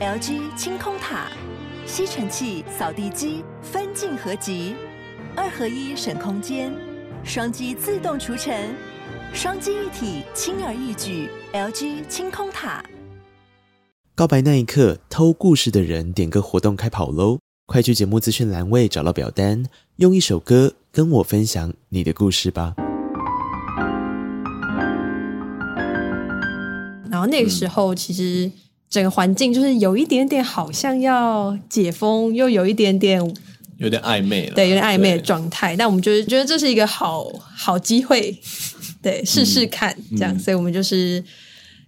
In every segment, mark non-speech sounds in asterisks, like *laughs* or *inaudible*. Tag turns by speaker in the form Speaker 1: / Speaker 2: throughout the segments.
Speaker 1: LG 清空塔，吸尘器、扫地机分镜合集，二合一省空间，双击自动除尘，双击一体轻而易举。LG 清空塔。
Speaker 2: 告白那一刻，偷故事的人点歌活动开跑喽！快去节目资讯栏位找到表单，用一首歌跟我分享你的故事吧。
Speaker 3: 然后那个时候，其实整个环境就是有一点点好像要解封，又有一点点
Speaker 4: 有点暧昧了，
Speaker 3: 对，有点暧昧的状态。但我们就是觉得这是一个好好机会，对，试试看、嗯、这样，所以我们就是。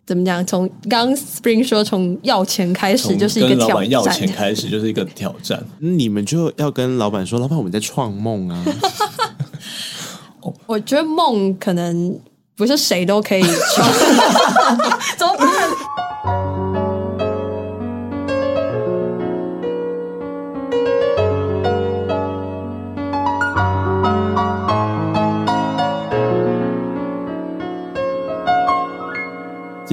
Speaker 3: 怎么讲？从刚 Spring 说，从要钱开始就是一个挑战。
Speaker 4: 要钱开始就是一个挑战。
Speaker 2: 你们就要跟老板说：“老板，我们在创梦啊！” *laughs*
Speaker 3: 我觉得梦可能不是谁都可以创，*laughs* *laughs* 怎么办？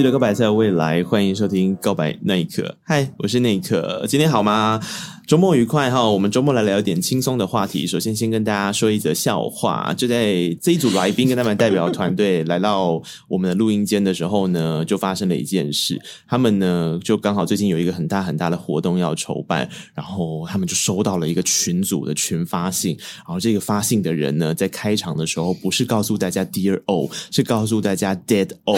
Speaker 2: 记得告白在未来，欢迎收听《告白那一刻》。嗨，我是那一刻，今天好吗？周末愉快哈！我们周末来聊一点轻松的话题。首先，先跟大家说一则笑话。就在这一组来宾跟他们代表团队来到我们的录音间的时候呢，就发生了一件事。他们呢，就刚好最近有一个很大很大的活动要筹办，然后他们就收到了一个群组的群发信。然后这个发信的人呢，在开场的时候不是告诉大家 Dear O，是告诉大家 Dead O。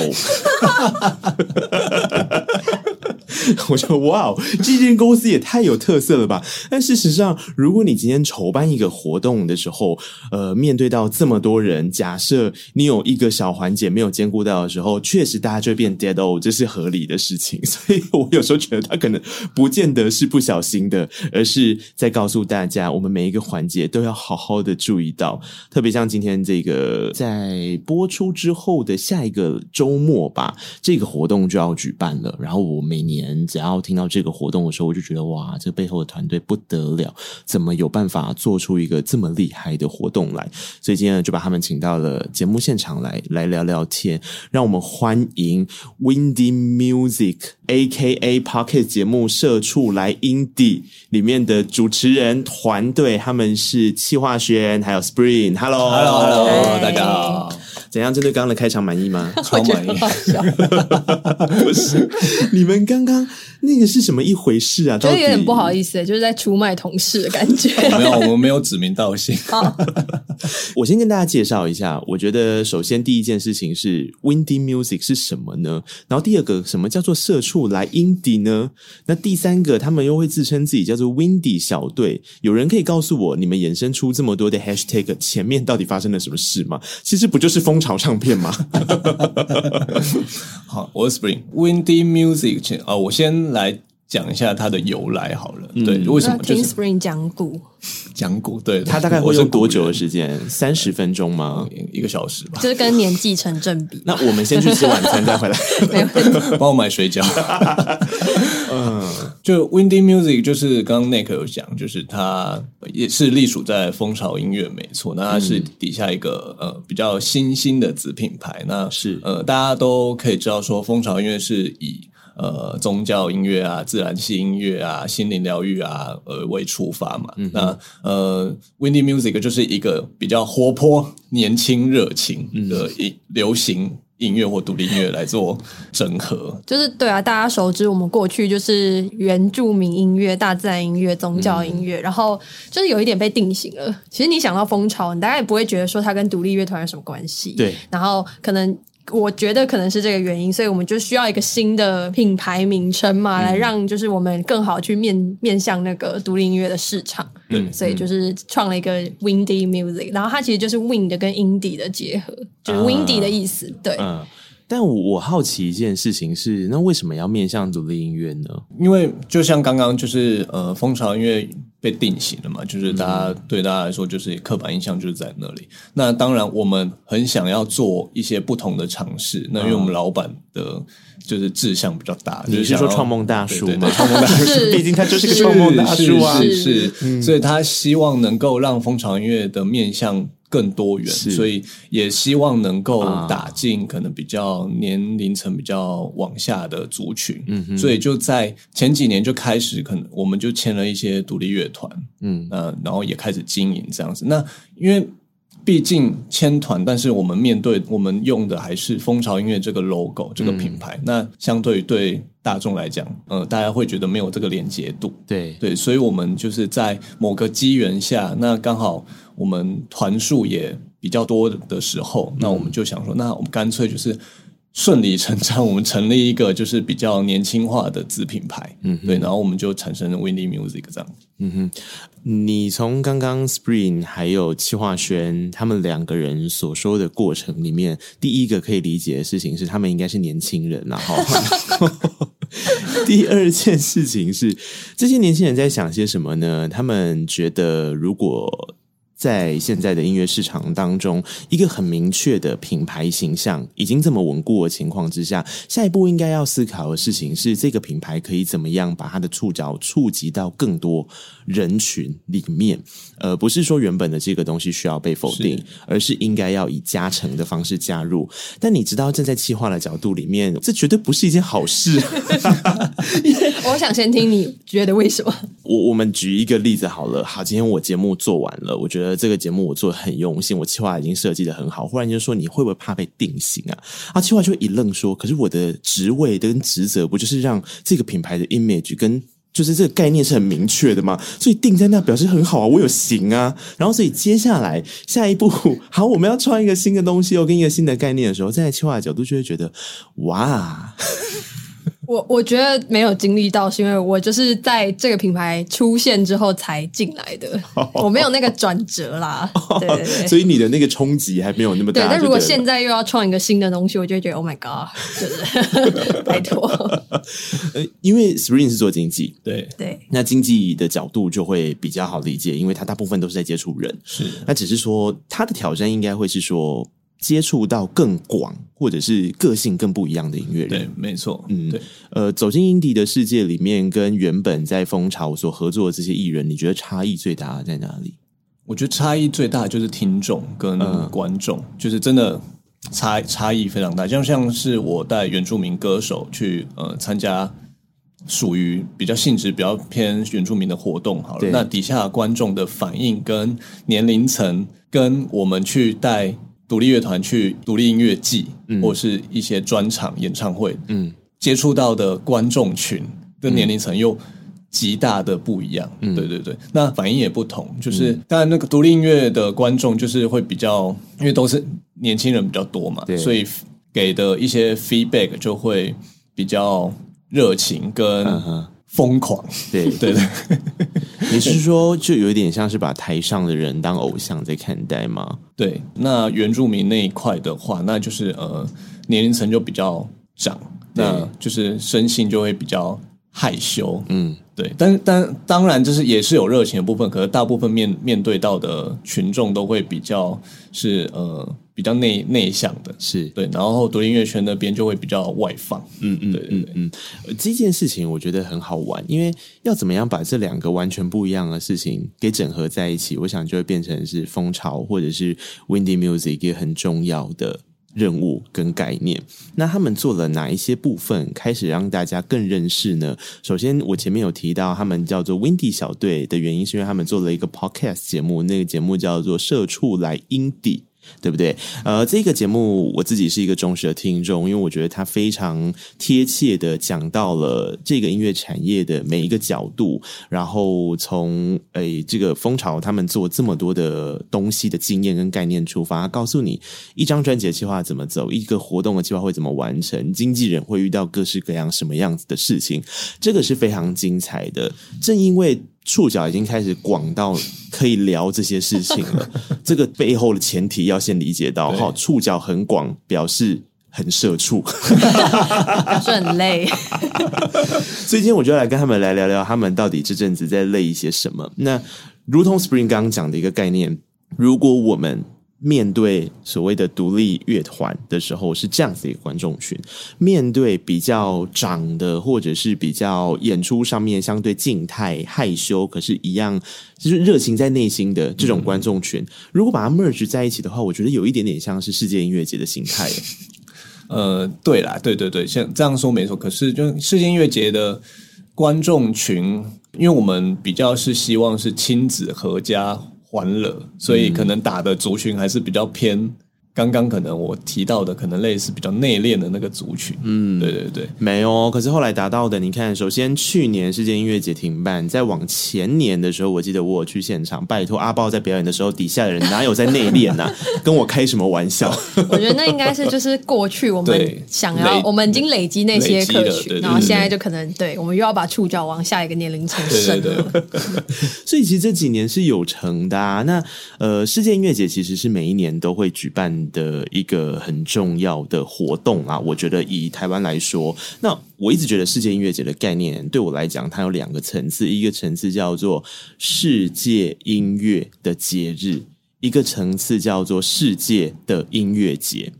Speaker 2: *laughs* 我说哇哦，这间公司也太有特色了吧！但事实上，如果你今天筹办一个活动的时候，呃，面对到这么多人，假设你有一个小环节没有兼顾到的时候，确实大家就会变 dead o，这是合理的事情。*laughs* 所以我有时候觉得他可能不见得是不小心的，而是在告诉大家，我们每一个环节都要好好的注意到。特别像今天这个在播出之后的下一个周末吧，这个活动就要举办了。然后我每年。只要听到这个活动的时候，我就觉得哇，这背后的团队不得了，怎么有办法做出一个这么厉害的活动来？所以今天呢，就把他们请到了节目现场来，来聊聊天。让我们欢迎 Windy Music A.K.A. Pocket 节目社畜来 Indie 里面的主持人团队，他们是企划轩还有 Spring。Hello，Hello，Hello，大家好。怎样？针对刚刚的开场满意吗？*laughs*
Speaker 4: 超满意。*laughs*
Speaker 2: 不是，你们刚刚那个是什么一回事啊？
Speaker 3: 觉得有点不好意思，就是在出卖同事的感觉。*laughs*
Speaker 4: 没有，我们没有指名道姓。
Speaker 2: 我先跟大家介绍一下。我觉得首先第一件事情是 Windy Music 是什么呢？然后第二个，什么叫做社畜来 Indie 呢？那第三个，他们又会自称自己叫做 Windy 小队。有人可以告诉我，你们衍生出这么多的 Hashtag 前面到底发生了什么事吗？其实不就是风。潮唱片吗？
Speaker 4: 好，我是 Spring Windy Music 啊、哦，我先来讲一下它的由来好了。嗯、对，为什么？就是
Speaker 3: Spring 讲古。
Speaker 4: 讲古，对，
Speaker 2: 它大概会用多久的时间？三十分钟吗？
Speaker 4: 一个小时吧，
Speaker 3: 就是跟年纪成正比。*laughs*
Speaker 2: 那我们先去吃晚餐再回
Speaker 3: 来，*laughs* 没问题，*laughs*
Speaker 4: 帮我买水饺。嗯，就 Windy Music，就是刚刚 Nick 有讲，就是它也是隶属在蜂巢音乐，没错。那它是底下一个呃比较新兴的子品牌，那是呃大家都可以知道说，蜂巢音乐是以。呃，宗教音乐啊，自然系音乐啊，心灵疗愈啊，呃，为出发嘛。嗯、那呃，Windy Music 就是一个比较活泼、年轻、热情的音流行音乐或独立音乐来做整合。
Speaker 3: 就是对啊，大家熟知我们过去就是原住民音乐、大自然音乐、宗教音乐，嗯、然后就是有一点被定型了。其实你想到风潮，你大概也不会觉得说它跟独立乐团有什么关系。
Speaker 2: 对，
Speaker 3: 然后可能。我觉得可能是这个原因，所以我们就需要一个新的品牌名称嘛，嗯、来让就是我们更好去面面向那个独立音乐的市场。嗯，所以就是创了一个 Windy Music，然后它其实就是 Wind 跟 Indie 的结合，就是 Windy 的意思。啊、对。嗯
Speaker 2: 但我我好奇一件事情是，那为什么要面向独立音乐呢？
Speaker 4: 因为就像刚刚就是呃，蜂巢音乐被定型了嘛，就是大家、嗯、对大家来说就是刻板印象就是在那里。那当然我们很想要做一些不同的尝试。那因为我们老板的就是志向比较大，
Speaker 2: 你是说创梦大叔吗？
Speaker 4: 创梦大叔，*laughs*
Speaker 2: 毕竟他就是个创梦大叔啊，
Speaker 4: 是是，是，是，是，所以他希望能够让风潮音乐的面向。更多元，所以也希望能够打进可能比较年龄层比较往下的族群。嗯哼，所以就在前几年就开始，可能我们就签了一些独立乐团，嗯，呃，然后也开始经营这样子。那因为毕竟签团，但是我们面对我们用的还是蜂巢音乐这个 logo 这个品牌，嗯、那相对于对大众来讲，呃，大家会觉得没有这个连接度。
Speaker 2: 对
Speaker 4: 对，所以我们就是在某个机缘下，那刚好。我们团数也比较多的时候，那我们就想说，那我们干脆就是顺理成章，我们成立一个就是比较年轻化的子品牌，嗯，对，然后我们就产生了 Windy Music 这样。
Speaker 2: 嗯哼，你从刚刚 Spring 还有戚化轩他们两个人所说的过程里面，第一个可以理解的事情是，他们应该是年轻人，然后 *laughs* 第二件事情是，这些年轻人在想些什么呢？他们觉得如果在现在的音乐市场当中，一个很明确的品牌形象已经这么稳固的情况之下，下一步应该要思考的事情是，这个品牌可以怎么样把它的触角触及到更多人群里面，呃不是说原本的这个东西需要被否定，是而是应该要以加成的方式加入。但你知道，站在企划的角度里面，这绝对不是一件好事。*laughs*
Speaker 3: 我想先听你觉得为什么？
Speaker 2: 我我们举一个例子好了，好，今天我节目做完了，我觉得。这个节目我做的很用心，我企划已经设计的很好。忽然间说，你会不会怕被定型啊？啊，企划就一愣说：“可是我的职位跟职责不就是让这个品牌的 image 跟就是这个概念是很明确的吗？所以定在那表示很好啊，我有型啊。然后所以接下来下一步，*laughs* 好，我们要创一个新的东西，又跟一个新的概念的时候，站在企划的角度就会觉得哇。”
Speaker 3: 我我觉得没有经历到，是因为我就是在这个品牌出现之后才进来的，我没有那个转折啦。对对对，
Speaker 2: 所以你的那个冲击还没有那么大。
Speaker 3: 对，但如果现在又要创一个新的东西，我就会觉得 Oh my God，就是 *laughs* 拜托。*laughs*
Speaker 2: 呃，因为 Spring 是做经济，
Speaker 4: 对
Speaker 3: 对，
Speaker 2: 那经济的角度就会比较好理解，因为他大部分都是在接触人，
Speaker 4: 是。
Speaker 2: 那只是说他的挑战应该会是说。接触到更广，或者是个性更不一样的音乐人，
Speaker 4: 对，没错，
Speaker 2: 嗯，
Speaker 4: 对，
Speaker 2: 呃，走进 indie 的世界里面，跟原本在风潮所合作的这些艺人，你觉得差异最大在哪里？
Speaker 4: 我觉得差异最大就是听众跟观众，嗯、就是真的差差异非常大。就像是我带原住民歌手去呃参加属于比较性质比较偏原住民的活动，好了，那底下观众的反应跟年龄层，跟我们去带。独立乐团去独立音乐季，嗯、或是一些专场演唱会，嗯，接触到的观众群跟年龄层又极大的不一样，嗯，对对对，那反应也不同。就是、嗯、当然，那个独立音乐的观众就是会比较，因为都是年轻人比较多嘛，所以给的一些 feedback 就会比较热情跟疯狂。对 *laughs* 对对，
Speaker 2: 你是说就有一点像是把台上的人当偶像在看待吗？
Speaker 4: 对，那原住民那一块的话，那就是呃年龄层就比较长，那就是生性就会比较害羞，嗯，对。但但当然，就是也是有热情的部分，可是大部分面面对到的群众都会比较是呃比较内内向的，
Speaker 2: 是
Speaker 4: 对。然后独立音乐圈那边就会比较外放，
Speaker 2: 嗯嗯，对对对嗯，嗯。这件事情我觉得很好玩，因为要怎么样把这两个完全不一样的事情给整合在一起，我想就会变成是风潮或者是 Windy Music 一个很重要的。任务跟概念，那他们做了哪一些部分，开始让大家更认识呢？首先，我前面有提到他们叫做 Windy 小队的原因，是因为他们做了一个 Podcast 节目，那个节目叫做《社畜来 indie》。对不对？呃，这个节目我自己是一个忠实的听众，因为我觉得它非常贴切的讲到了这个音乐产业的每一个角度，然后从诶这个蜂巢他们做这么多的东西的经验跟概念出发，告诉你一张专辑的计划怎么走，一个活动的计划会怎么完成，经纪人会遇到各式各样什么样子的事情，这个是非常精彩的。正因为触角已经开始广到可以聊这些事情了。*laughs* 这个背后的前提要先理解到，哈，触角很广，表示很社畜，*laughs*
Speaker 3: 表示很累。*laughs*
Speaker 2: 所以今天我就要来跟他们来聊聊，他们到底这阵子在累一些什么。那如同 Spring 刚刚讲的一个概念，如果我们面对所谓的独立乐团的时候，是这样子一个观众群；面对比较长的，或者是比较演出上面相对静态、害羞，可是一样就是热情在内心的这种观众群，如果把它 merge 在一起的话，我觉得有一点点像是世界音乐节的形态。
Speaker 4: 呃，对啦，对对对，像这样说没错。可是，就世界音乐节的观众群，因为我们比较是希望是亲子合家。欢乐，所以可能打的族群还是比较偏。刚刚可能我提到的，可能类似比较内敛的那个族群，嗯，对对对，
Speaker 2: 没有。可是后来达到的，你看，首先去年世界音乐节停办，再往前年的时候，我记得我有去现场，拜托阿豹在表演的时候，底下的人哪有在内敛啊？*laughs* 跟我开什么玩笑？
Speaker 3: 我觉得那应该是就是过去我们想要，我们已经累积那些客群，然后现在就可能对我们又要把触角往下一个年龄层升了。对对对 *laughs* *laughs*
Speaker 2: 所以其实这几年是有成的啊。那呃，世界音乐节其实是每一年都会举办的一个很重要的活动啊，我觉得以台湾来说，那我一直觉得世界音乐节的概念对我来讲，它有两个层次，一个层次叫做世界音乐的节日，一个层次叫做世界的音乐节。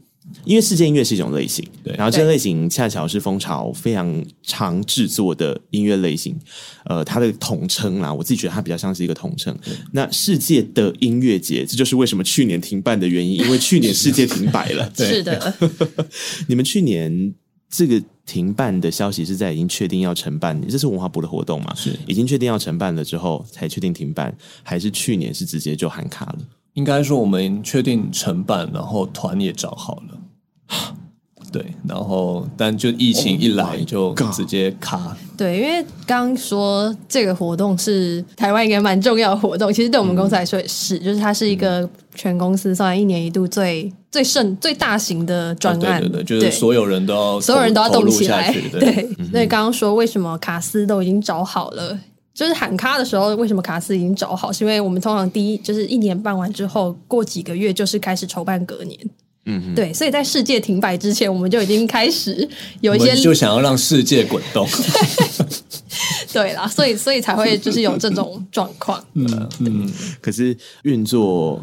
Speaker 2: 因为世界音乐是一种类型，对，然后这个类型恰巧是蜂巢非常常制作的音乐类型，呃，它的统称啦，我自己觉得它比较像是一个统称。那世界的音乐节，这就是为什么去年停办的原因，因为去年世界停摆了。*laughs* 对
Speaker 3: 是的，*laughs*
Speaker 2: 你们去年这个停办的消息是在已经确定要承办，这是文化部的活动嘛？是已经确定要承办了之后才确定停办，还是去年是直接就喊卡了？
Speaker 4: 应该说我们确定承办，然后团也找好了。*gasps* 对，然后但就疫情一来就直接卡。Oh、
Speaker 3: 对，因为刚刚说这个活动是台湾一个蛮重要的活动，其实对我们公司来说也是，嗯、就是它是一个全公司算一年一度最最盛、最大型的专案。
Speaker 4: 对对对，就是所有人都要
Speaker 3: 所有人都要动起来。对，对嗯、所以刚刚说为什么卡斯都已经找好了，就是喊卡的时候，为什么卡斯已经找好？是因为我们通常第一就是一年办完之后，过几个月就是开始筹办隔年。嗯，对，所以在世界停摆之前，我们就已经开始有一些，
Speaker 4: 就想要让世界滚动。*laughs*
Speaker 3: 对啦，所以所以才会就是有这种状况。
Speaker 2: 嗯嗯，可是运作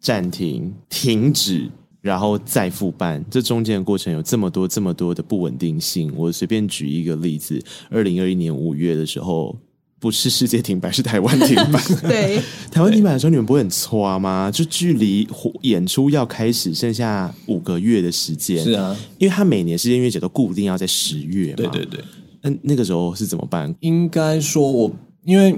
Speaker 2: 暂停、停止，然后再复办，这中间的过程有这么多、这么多的不稳定性。我随便举一个例子：二零二一年五月的时候。不是世界停摆，是台湾停摆。*laughs*
Speaker 3: 对，
Speaker 2: 台湾停摆的时候，你们不会很挫吗？就距离演出要开始剩下五个月的时间。
Speaker 4: 是啊，
Speaker 2: 因为他每年世界音乐节都固定要在十月嘛。
Speaker 4: 对对对。
Speaker 2: 那那个时候是怎么办？
Speaker 4: 应该说我因为。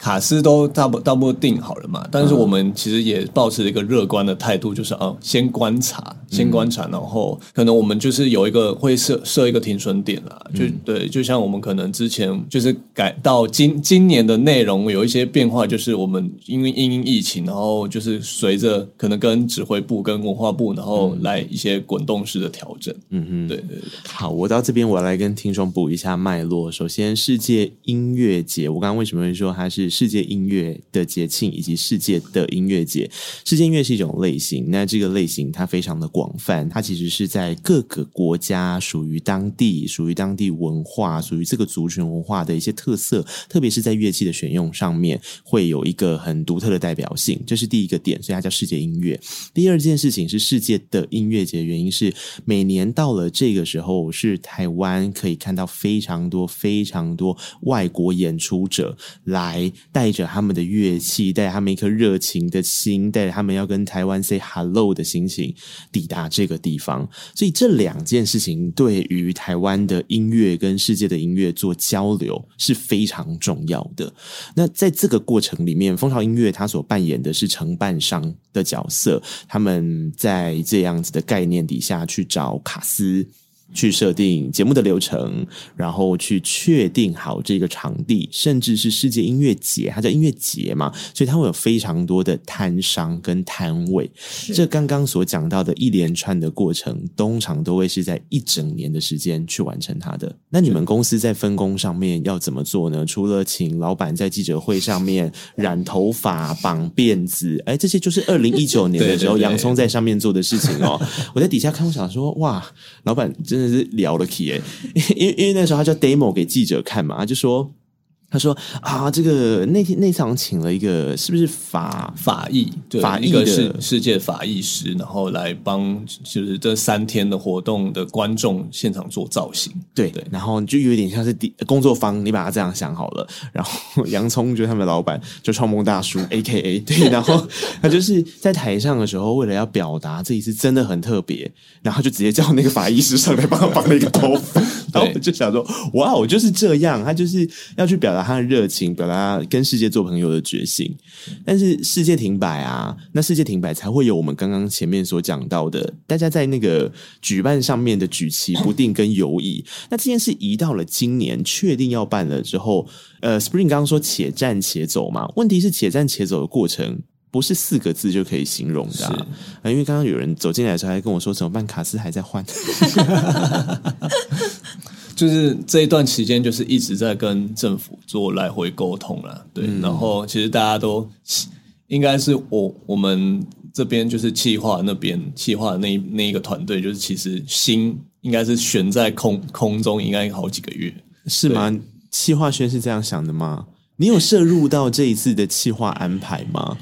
Speaker 4: 卡斯都大部大部分定好了嘛，但是我们其实也保持一个乐观的态度，就是啊，先观察，先观察，然后可能我们就是有一个会设设一个停损点啦，就对，就像我们可能之前就是改到今今年的内容有一些变化，就是我们因为因应疫情，然后就是随着可能跟指挥部跟文化部，然后来一些滚动式的调整。嗯嗯，对对对。
Speaker 2: 好，我到这边我来跟听众补一下脉络。首先，世界音乐节，我刚刚为什么会说它是？世界音乐的节庆以及世界的音乐节，世界音乐是一种类型。那这个类型它非常的广泛，它其实是在各个国家属于当地、属于当地文化、属于这个族群文化的一些特色，特别是在乐器的选用上面，会有一个很独特的代表性。这是第一个点，所以它叫世界音乐。第二件事情是世界的音乐节，原因是每年到了这个时候，是台湾可以看到非常多、非常多外国演出者来。带着他们的乐器，带着他们一颗热情的心，带着他们要跟台湾 say hello 的心情，抵达这个地方。所以这两件事情对于台湾的音乐跟世界的音乐做交流是非常重要的。那在这个过程里面，风潮音乐它所扮演的是承办商的角色，他们在这样子的概念底下去找卡斯。去设定节目的流程，然后去确定好这个场地，甚至是世界音乐节，它叫音乐节嘛，所以它会有非常多的摊商跟摊位。这刚刚所讲到的一连串的过程，通常都会是在一整年的时间去完成它的。那你们公司在分工上面要怎么做呢？除了请老板在记者会上面染头发、绑辫子，哎，这些就是 *laughs* 二零一九年的时候洋葱在上面做的事情哦。*laughs* 我在底下看，我想说，哇，老板真真的是聊了起诶，因为因为那时候他叫 demo 给记者看嘛，他就说他说啊，这个那天那场请了一个是不是法
Speaker 4: 法医？对，
Speaker 2: 法医
Speaker 4: 一个世世界法医师，然后来帮就是这三天的活动的观众现场做造型。
Speaker 2: 对对，然后就有点像是工作坊，你把它这样想好了。然后洋葱就是他们的老板，就创梦大叔 *laughs* A K A 对，然后他就是在台上的时候，为了要表达这一次真的很特别，然后就直接叫那个法医师上来帮他绑了一个头发。然后我就想说，哇，我就是这样，他就是要去表达。他的热情，表达跟世界做朋友的决心，但是世界停摆啊，那世界停摆才会有我们刚刚前面所讲到的，大家在那个举办上面的举棋不定跟犹疑。那这件事移到了今年，确定要办了之后，呃，Spring 刚刚说且战且走嘛，问题是且战且走的过程不是四个字就可以形容的啊，啊因为刚刚有人走进来的时候还跟我说怎么办，卡斯还在换。*laughs*
Speaker 4: 就是这一段期间，就是一直在跟政府做来回沟通了，对。嗯、然后其实大家都应该是我我们这边就是企划那边企划那那一个团队，就是其实心应该是悬在空空中，应该好几个月，
Speaker 2: 是吗？企划轩是这样想的吗？你有涉入到这一次的企划安排吗？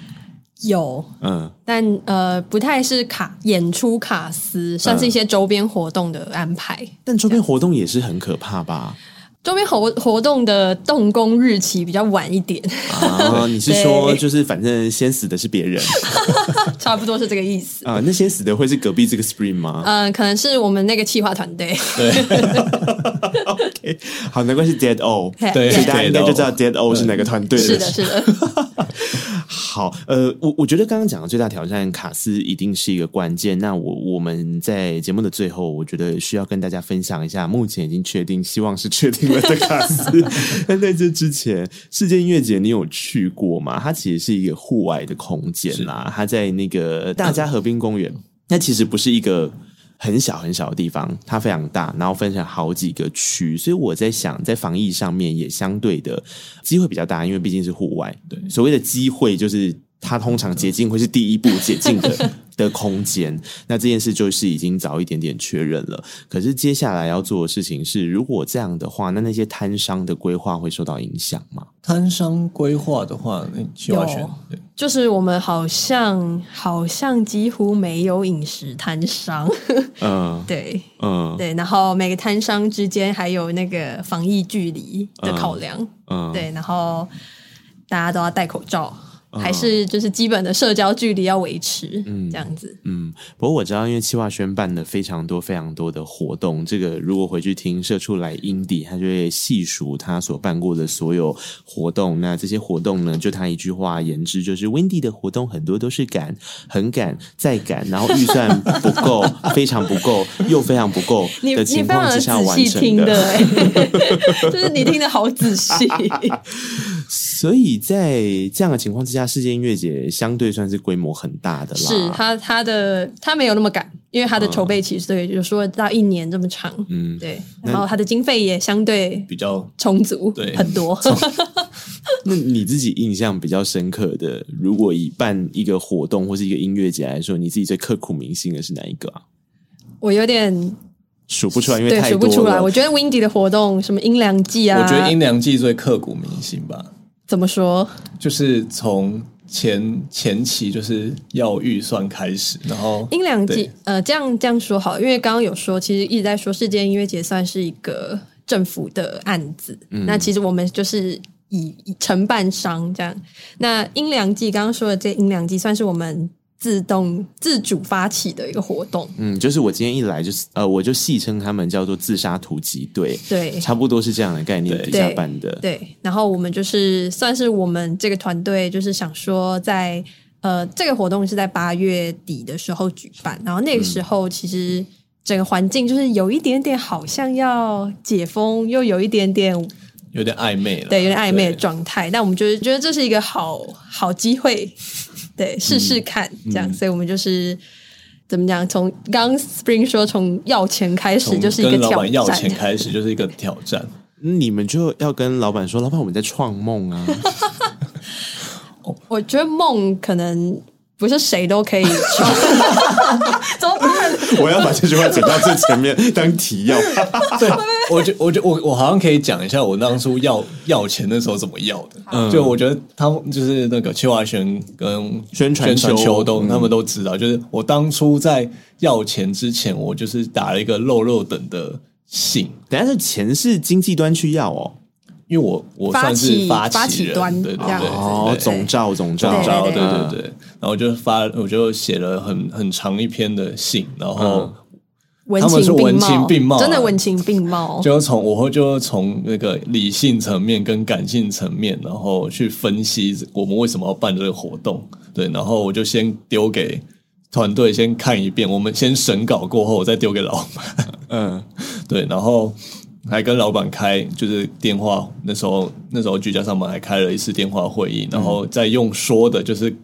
Speaker 3: 有，嗯，但呃，不太是卡演出卡司，算是一些周边活动的安排。嗯、
Speaker 2: 但周边活动也是很可怕吧？
Speaker 3: 周边活活动的动工日期比较晚一点
Speaker 2: 啊？你是说，就是反正先死的是别人，*laughs* *laughs*
Speaker 3: 差不多是这个意思
Speaker 2: 啊？那先死的会是隔壁这个 Spring 吗？
Speaker 3: 嗯，可能是我们那个企划团队。
Speaker 2: 对，*laughs* OK，好，难怪是 Dead O，*laughs* 对，所以大家应该就知道 Dead O 是哪个团队了。
Speaker 3: 是的，是的。
Speaker 2: 好，呃，我我觉得刚刚讲的最大挑战，卡斯一定是一个关键。那我我们在节目的最后，我觉得需要跟大家分享一下，目前已经确定，希望是确定了的卡斯。但在这之前，世界音乐节你有去过吗？它其实是一个户外的空间啦，它在那个大家河滨公园，那其实不是一个。很小很小的地方，它非常大，然后分成好几个区，所以我在想，在防疫上面也相对的机会比较大，因为毕竟是户外。对，所谓的机会就是。它通常解禁会是第一步解禁的的空间，那这件事就是已经早一点点确认了。可是接下来要做的事情是，如果这样的话，那那些摊商的规划会受到影响吗？
Speaker 4: 摊商规划的话，那企划圈
Speaker 3: 就是我们好像好像几乎没有饮食摊商，*laughs* 嗯，对，嗯，对，然后每个摊商之间还有那个防疫距离的考量，嗯，对，然后大家都要戴口罩。还是就是基本的社交距离要维持，嗯，这样子，
Speaker 2: 嗯。不过我知道，因为企划轩办了非常多、非常多的活动，这个如果回去听社畜来 indie，他就会细数他所办过的所有活动。那这些活动呢，就他一句话言之，就是 Windy 的活动很多都是赶、很赶、再赶，然后预算不够、*laughs* 非常不够、又非常不够的情况之下完成的。
Speaker 3: 的 *laughs* *laughs* 就是你听得好仔细。
Speaker 2: 所以在这样的情况之下，世界音乐节相对算是规模很大的啦。
Speaker 3: 是他他的他没有那么赶，因为他的筹备期对，就说到一年这么长。嗯，对。然后他的经费也相对比较充足，对，很多。*laughs*
Speaker 2: 那你自己印象比较深刻的，如果以办一个活动或是一个音乐节来说，你自己最刻骨铭心的是哪一个啊？
Speaker 3: 我有点
Speaker 2: 数不出来，因为太多了。
Speaker 3: 数不出来。我觉得 Windy 的活动，什么阴凉季啊，
Speaker 4: 我觉得阴凉季最刻骨铭心吧。
Speaker 3: 怎么说？
Speaker 4: 就是从前前期就是要预算开始，然后
Speaker 3: 阴凉季，呃，这样这样说好，因为刚刚有说，其实一直在说世界音乐节算是一个政府的案子，嗯、那其实我们就是以以承办商这样。那阴凉季刚刚说的这阴凉季算是我们。自动自主发起的一个活动，
Speaker 2: 嗯，就是我今天一来就是呃，我就戏称他们叫做自杀突击队，
Speaker 3: 对，
Speaker 2: 差不多是这样的概念底下办的，
Speaker 3: 对，对。然后我们就是算是我们这个团队，就是想说在呃这个活动是在八月底的时候举办，然后那个时候其实整个环境就是有一点点好像要解封，又有一点点
Speaker 4: 有点暧昧了，
Speaker 3: 对，有点暧昧的状态。但我们就是觉得这是一个好好机会。对，试试看、嗯、这样，所以我们就是怎么讲？从刚刚 Spring 说，从要钱开始就是一个挑战，
Speaker 4: 要钱开始就是一个挑战。
Speaker 2: 你们就要跟老板说，老板我们在创梦啊！*laughs*
Speaker 3: 我觉得梦可能不是谁都可以创，*laughs* 怎么办？*laughs*
Speaker 2: 我要把这句话剪到最前面当提要。*laughs* 对。
Speaker 4: 我觉我觉我我好像可以讲一下我当初要要钱的时候怎么要的。嗯，就我觉得他们就是那个邱华轩跟
Speaker 2: 宣传
Speaker 4: 秋冬，他们都知道，就是我当初在要钱之前，我就是打了一个漏漏等的信。
Speaker 2: 等下是钱是经济端去要哦。
Speaker 4: 因为我我算是发
Speaker 3: 起，发起端，
Speaker 4: 对对对，
Speaker 2: 哦，总召总召，
Speaker 4: 对对对，然后我就发，我就写了很很长一篇的信，然后他们是文情并茂，
Speaker 3: 真的文情并茂，
Speaker 4: 就从我会就从那个理性层面跟感性层面，然后去分析我们为什么要办这个活动，对，然后我就先丢给团队先看一遍，我们先审稿过后，我再丢给老板，嗯，*laughs* 对，然后。还跟老板开就是电话，那时候那时候居家上班还开了一次电话会议，然后再用说的，就是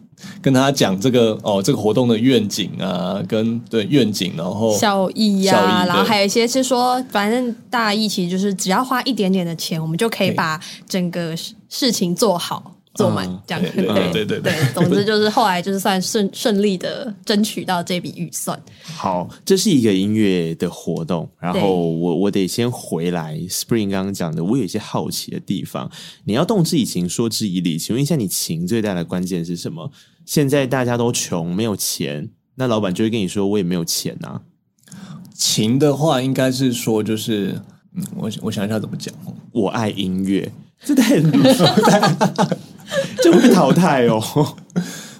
Speaker 4: 跟他讲这个哦，这个活动的愿景啊，跟对愿景，然后
Speaker 3: 效益呀、啊，然后还有一些是说，反正大意其实就是只要花一点点的钱，我们就可以把整个事情做好。做满这样，对对对对对，总之就是后来就是算顺顺利的争取到这笔预算。
Speaker 2: 好，这是一个音乐的活动，然后我我得先回来。Spring 刚刚讲的，我有一些好奇的地方。你要动之以情，说之以理，请问一下，你情最大的关键是什么？现在大家都穷，没有钱，那老板就会跟你说，我也没有钱啊。
Speaker 4: 情的话，应该是说，就是嗯，我我想一下怎么讲。
Speaker 2: 我爱音乐，这太 *laughs* 太。*laughs* 就会被淘汰哦。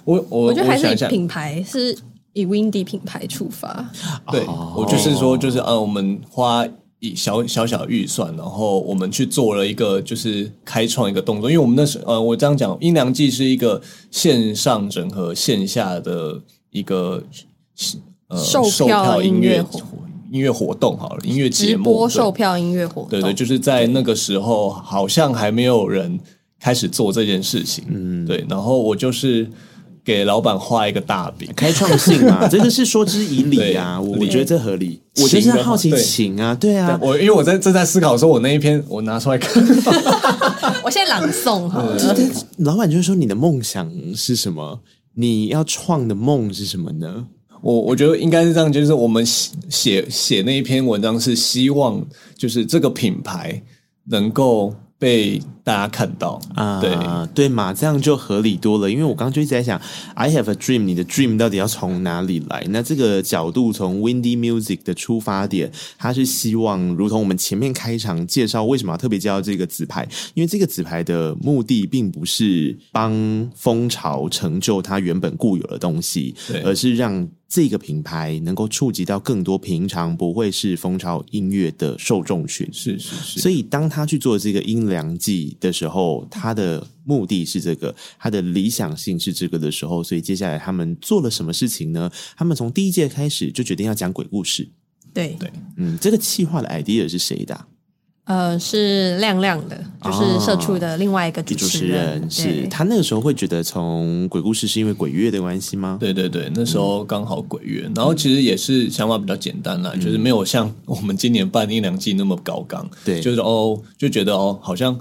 Speaker 4: 我我
Speaker 3: 我觉得还是以品牌是以 Windy 品牌出发。
Speaker 4: 对，我就是说，就是呃，我们花一小小小预算，然后我们去做了一个，就是开创一个动作。因为我们那时呃，我这样讲，音量季是一个线上整合线下的一个呃
Speaker 3: 售票音乐
Speaker 4: 音乐活动，好了，音乐节目
Speaker 3: 直播售票音乐活动。
Speaker 4: 对对，就是在那个时候，好像还没有人。开始做这件事情，嗯，对，然后我就是给老板画一个大饼，
Speaker 2: 开创性嘛，*laughs* 这个是说之以理啊，我我觉得这合理。我就是好奇情啊，对啊，
Speaker 4: 我因为我在正在思考说，我那一篇我拿出来看，*laughs*
Speaker 3: 我现在朗诵哈，
Speaker 2: 老板就是说你的梦想是什么？你要创的梦是什么呢？
Speaker 4: 我我觉得应该是这样，就是我们写写那一篇文章是希望，就是这个品牌能够。被大家看到啊，对
Speaker 2: 对嘛，这样就合理多了。因为我刚刚就一直在想，I have a dream，你的 dream 到底要从哪里来？那这个角度从 Windy Music 的出发点，他是希望，如同我们前面开场介绍，为什么要特别介绍这个纸牌？因为这个纸牌的目的并不是帮蜂巢成就它原本固有的东西，而是让。这个品牌能够触及到更多平常不会是蜂巢音乐的受众群，
Speaker 4: 是是是。
Speaker 2: 所以当他去做这个音量季的时候，他的目的是这个，他的理想性是这个的时候，所以接下来他们做了什么事情呢？他们从第一届开始就决定要讲鬼故事。
Speaker 3: 对
Speaker 4: 对，
Speaker 2: 嗯，这个企划的 idea 是谁的？
Speaker 3: 呃，是亮亮的，就是社畜的另外一个主持人。
Speaker 2: 哦、是他那个时候会觉得从鬼故事是因为鬼月的关系吗？
Speaker 4: 对对对，那时候刚好鬼月，嗯、然后其实也是想法比较简单啦，嗯、就是没有像我们今年办一两季那么高纲。对，就是哦，就觉得哦，好像。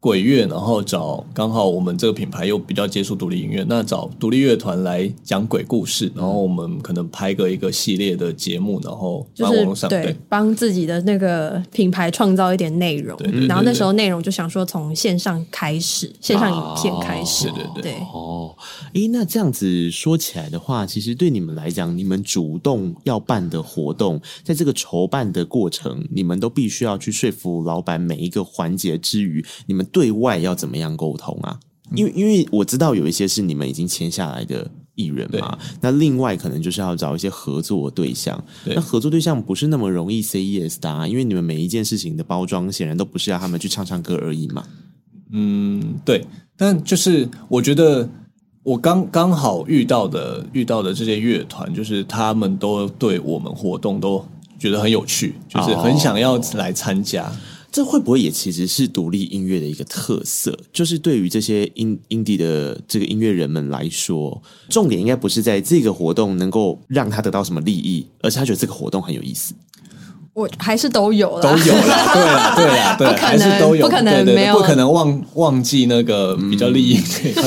Speaker 4: 鬼乐，然后找刚好我们这个品牌又比较接触独立音乐，那找独立乐团来讲鬼故事，然后我们可能拍个一个系列的节目，然后放网络上，
Speaker 3: 对，帮自己的那个品牌创造一点内容。然后那时候内容就想说从线上开始，线上影片开始，
Speaker 4: 对对对。
Speaker 2: 哦，诶，那这样子说起来的话，其实对你们来讲，你们主动要办的活动，在这个筹办的过程，你们都必须要去说服老板每一个环节之余，你们。对外要怎么样沟通啊？因为因为我知道有一些是你们已经签下来的艺人嘛，那另外可能就是要找一些合作对象。对那合作对象不是那么容易 say yes 的啊，因为你们每一件事情的包装显然都不是要他们去唱唱歌而已嘛。
Speaker 4: 嗯，对。但就是我觉得我刚刚好遇到的遇到的这些乐团，就是他们都对我们活动都觉得很有趣，就是很想要来参加。哦
Speaker 2: 这会不会也其实是独立音乐的一个特色？就是对于这些 indie 的这个音乐人们来说，重点应该不是在这个活动能够让他得到什么利益，而是他觉得这个活动很有意思。
Speaker 3: 我还是都有了，
Speaker 4: 都有了，*laughs* 对啦，对啦，对，还是都有，
Speaker 3: 不可能没有，
Speaker 4: 不可能忘忘记那个比较利益。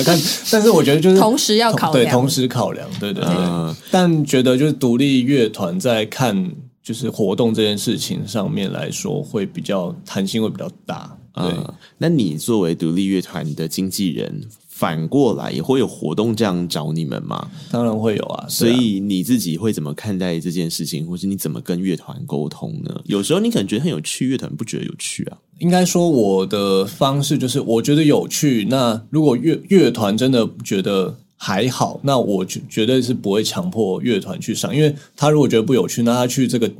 Speaker 4: 但，但是我觉得就是
Speaker 3: 同时要考
Speaker 4: 对，同时考量，对对对。但觉得就是独立乐团在看。就是活动这件事情上面来说，会比较弹性会比较大。对，
Speaker 2: 嗯，那你作为独立乐团的经纪人，反过来也会有活动这样找你们吗？
Speaker 4: 当然会有啊。
Speaker 2: 所以你自己会怎么看待这件事情，或是你怎么跟乐团沟通呢？有时候你可能觉得很有趣，乐团不觉得有趣啊。
Speaker 4: 应该说，我的方式就是我觉得有趣。那如果乐乐团真的觉得还好，那我绝绝对是不会强迫乐团去上，因为他如果觉得不有趣，那他去这个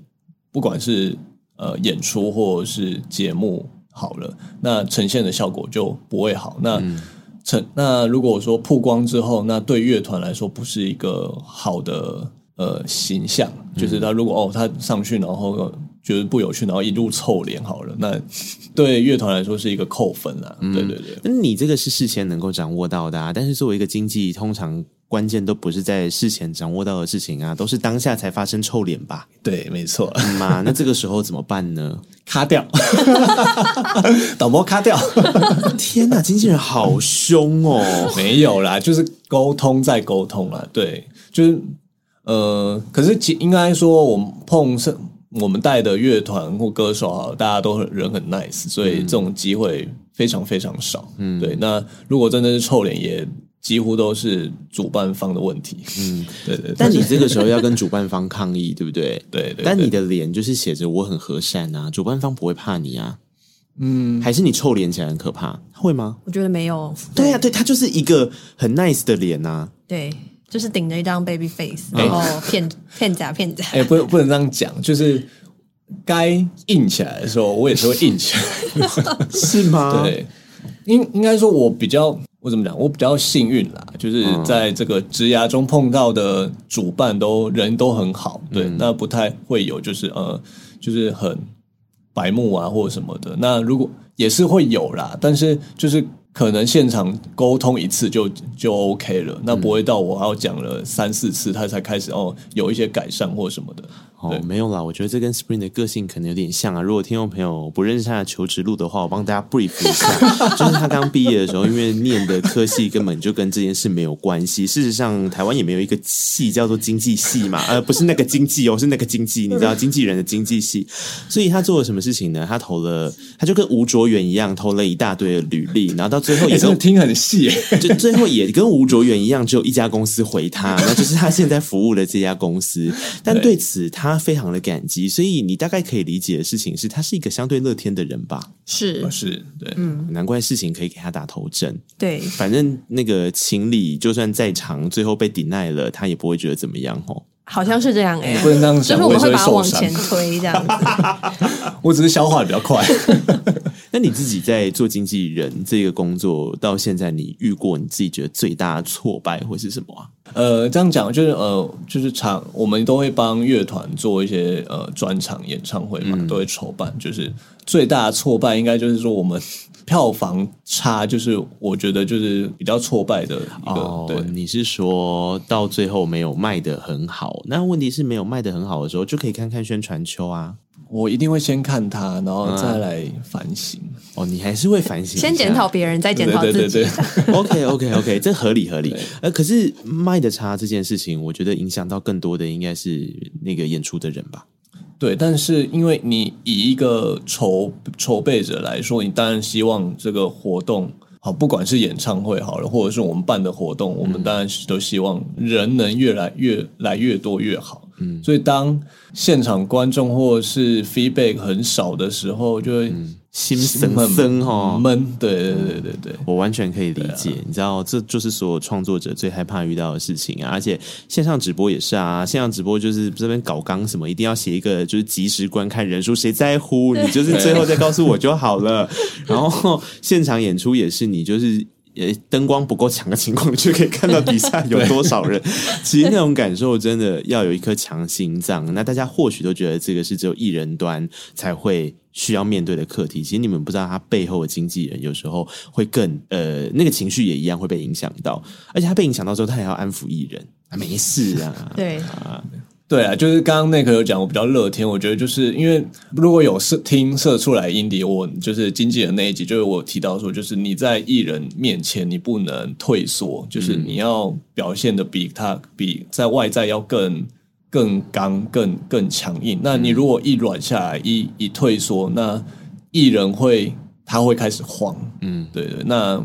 Speaker 4: 不管是呃演出或者是节目好了，那呈现的效果就不会好。那呈、嗯、那如果说曝光之后，那对乐团来说不是一个好的呃形象，就是他如果哦他上去然后觉得不有趣，然后一路臭脸好了，那 *laughs* 对乐团来说是一个扣分啊。嗯、对对对，
Speaker 2: 那你这个是事前能够掌握到的啊，但是作为一个经纪，通常。关键都不是在事前掌握到的事情啊，都是当下才发生臭脸吧？
Speaker 4: 对，没错。
Speaker 2: 嘛、嗯，*laughs* 那这个时候怎么办呢？
Speaker 4: 卡掉，*laughs* 导播卡掉。
Speaker 2: 天哪，经纪人好凶哦！
Speaker 4: 没有啦，就是沟通再沟通啦。对，就是呃，可是其应该说，我们碰上我们带的乐团或歌手啊，大家都很人很 nice，所以这种机会非常非常少。嗯，对。那如果真的是臭脸，也。几乎都是主办方的问题，嗯，*laughs* 对对，对。
Speaker 2: 但你这个时候要跟主办方抗议，对不对？*laughs*
Speaker 4: 对，对对。
Speaker 2: 但你的脸就是写着我很和善啊，主办方不会怕你啊，嗯，还是你臭脸起来很可怕，会吗？
Speaker 3: 我觉得没有。
Speaker 2: 对呀、啊，对，他就是一个很 nice 的脸呐、啊，
Speaker 3: 对，就是顶着一张 baby face，然后骗骗假骗假。
Speaker 4: 哎、欸，不不能这样讲，就是该硬起来的时候，我也是会硬起来，*laughs* *laughs*
Speaker 2: 是吗？
Speaker 4: 对，应应该说，我比较。我怎么讲？我比较幸运啦，就是在这个职涯中碰到的主办都人都很好，对，嗯、那不太会有就是呃，就是很白目啊或者什么的。那如果也是会有啦，但是就是可能现场沟通一次就就 OK 了，那不会到我要讲了三四次他才开始哦有一些改善或什么的。
Speaker 2: 哦，没有啦，我觉得这跟 Spring 的个性可能有点像啊。如果听众朋友不认识他的求职路的话，我帮大家 brief 一下，*laughs* 就是他刚毕业的时候，因为念的科系根本就跟这件事没有关系。事实上，台湾也没有一个系叫做经济系嘛，呃，不是那个经济哦，是那个经济，*laughs* 你知道经纪人的经济系。所以他做了什么事情呢？他投了，他就跟吴卓源一样，投了一大堆的履历，然后到最后也是、欸、
Speaker 4: 听很细，*laughs*
Speaker 2: 就最后也跟吴卓源一样，只有一家公司回他，那就是他现在服务的这家公司。但对此他。他非常的感激，所以你大概可以理解的事情是，他是一个相对乐天的人吧？
Speaker 3: 是
Speaker 4: 是，对，
Speaker 2: 嗯，难怪事情可以给他打头阵。
Speaker 3: 对，
Speaker 2: 反正那个情理就算再长，最后被 deny 了，他也不会觉得怎么样哦。
Speaker 3: 好像是这样哎、欸，
Speaker 4: 不能这样讲，
Speaker 3: 就是我们会把它往前推这样子。*laughs*
Speaker 4: 我只是消化的比较快。*laughs*
Speaker 2: 那你自己在做经纪人这个工作到现在，你遇过你自己觉得最大的挫败会是什么啊？
Speaker 4: 呃，这样讲就是呃，就是场我们都会帮乐团做一些呃专场演唱会嘛，嗯、都会筹办。就是最大的挫败，应该就是说我们票房差，就是我觉得就是比较挫败的一个。
Speaker 2: 哦，
Speaker 4: 对，
Speaker 2: 你是说到最后没有卖得很好？那问题是没有卖得很好的时候，就可以看看宣传秋啊。
Speaker 4: 我一定会先看他，然后再来反省。嗯、
Speaker 2: 哦，你还是会反省，
Speaker 3: 先检讨别人，再检讨自己。
Speaker 4: 对 *laughs* 对对对
Speaker 2: OK OK OK，这合理合理。呃，可是卖的差这件事情，我觉得影响到更多的应该是那个演出的人吧。
Speaker 4: 对，但是因为你以一个筹筹备者来说，你当然希望这个活动好，不管是演唱会好了，或者是我们办的活动，我们当然是都希望人能越来越来越多越好。嗯，所以当现场观众或是 feedback 很少的时候，就会
Speaker 2: 心森森哈
Speaker 4: 闷。对对对对对，
Speaker 2: 我完全可以理解。啊、你知道，这就是所有创作者最害怕遇到的事情啊！而且线上直播也是啊，线上直播就是这边搞纲什么，一定要写一个就是及时观看人数，谁在乎？你就是最后再告诉我就好了。*laughs* 然后现场演出也是，你就是。也灯光不够强的情况，你就可以看到底下有多少人。*laughs* 其实那种感受真的要有一颗强心脏。那大家或许都觉得这个是只有艺人端才会需要面对的课题。其实你们不知道，他背后的经纪人有时候会更呃，那个情绪也一样会被影响到。而且他被影响到之后，他还要安抚艺人，啊，没事啊。
Speaker 3: 对
Speaker 2: 啊。
Speaker 4: 对啊，就是刚刚那个有讲，我比较乐天。我觉得就是因为如果有射听射出来 indie，我就是经纪人那一集，就是我提到说，就是你在艺人面前你不能退缩，就是你要表现的比他比在外在要更更刚、更更强硬。那你如果一软下来，一一退缩，那艺人会他会开始慌。嗯，对对，那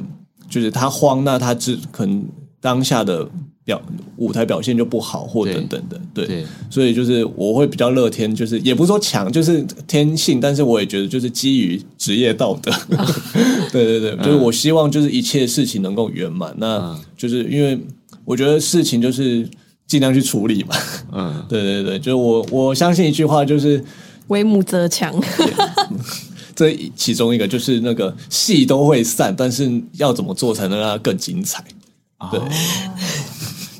Speaker 4: 就是他慌，那他只可能当下的表舞台表现就不好，或等等的。对，对，所以就是我会比较乐天，就是也不是说强，就是天性，但是我也觉得就是基于职业道德。*laughs* 对对对，就是我希望就是一切事情能够圆满。那就是因为我觉得事情就是。尽量去处理嘛，嗯，*laughs* 对对对，就是我我相信一句话，就是
Speaker 3: 为母则强。*laughs*
Speaker 4: 这其中一个就是那个戏都会散，但是要怎么做才能让它更精彩？对，哦、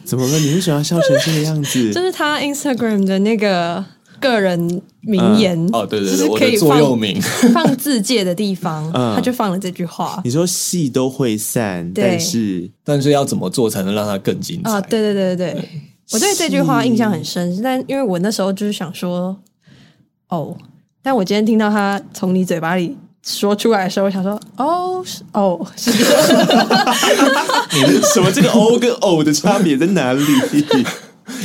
Speaker 2: 怎么了？你为什么要笑成这个样子？*laughs*
Speaker 3: 就是他 Instagram 的那个个人名言、嗯、
Speaker 4: 哦，对对对，我的座右铭，*laughs*
Speaker 3: 放自界的地方，*laughs* 嗯、他就放了这句话。
Speaker 2: 你说戏都会散，但是
Speaker 4: 但是要怎么做才能让它更精彩？
Speaker 3: 啊、哦，对对对对对。对我对这句话印象很深，但因为我那时候就是想说，哦，但我今天听到他从你嘴巴里说出来的时候，我想说，哦，是哦，是 *laughs* 什
Speaker 2: 么？这个“哦”跟“哦”的差别在哪里？*laughs*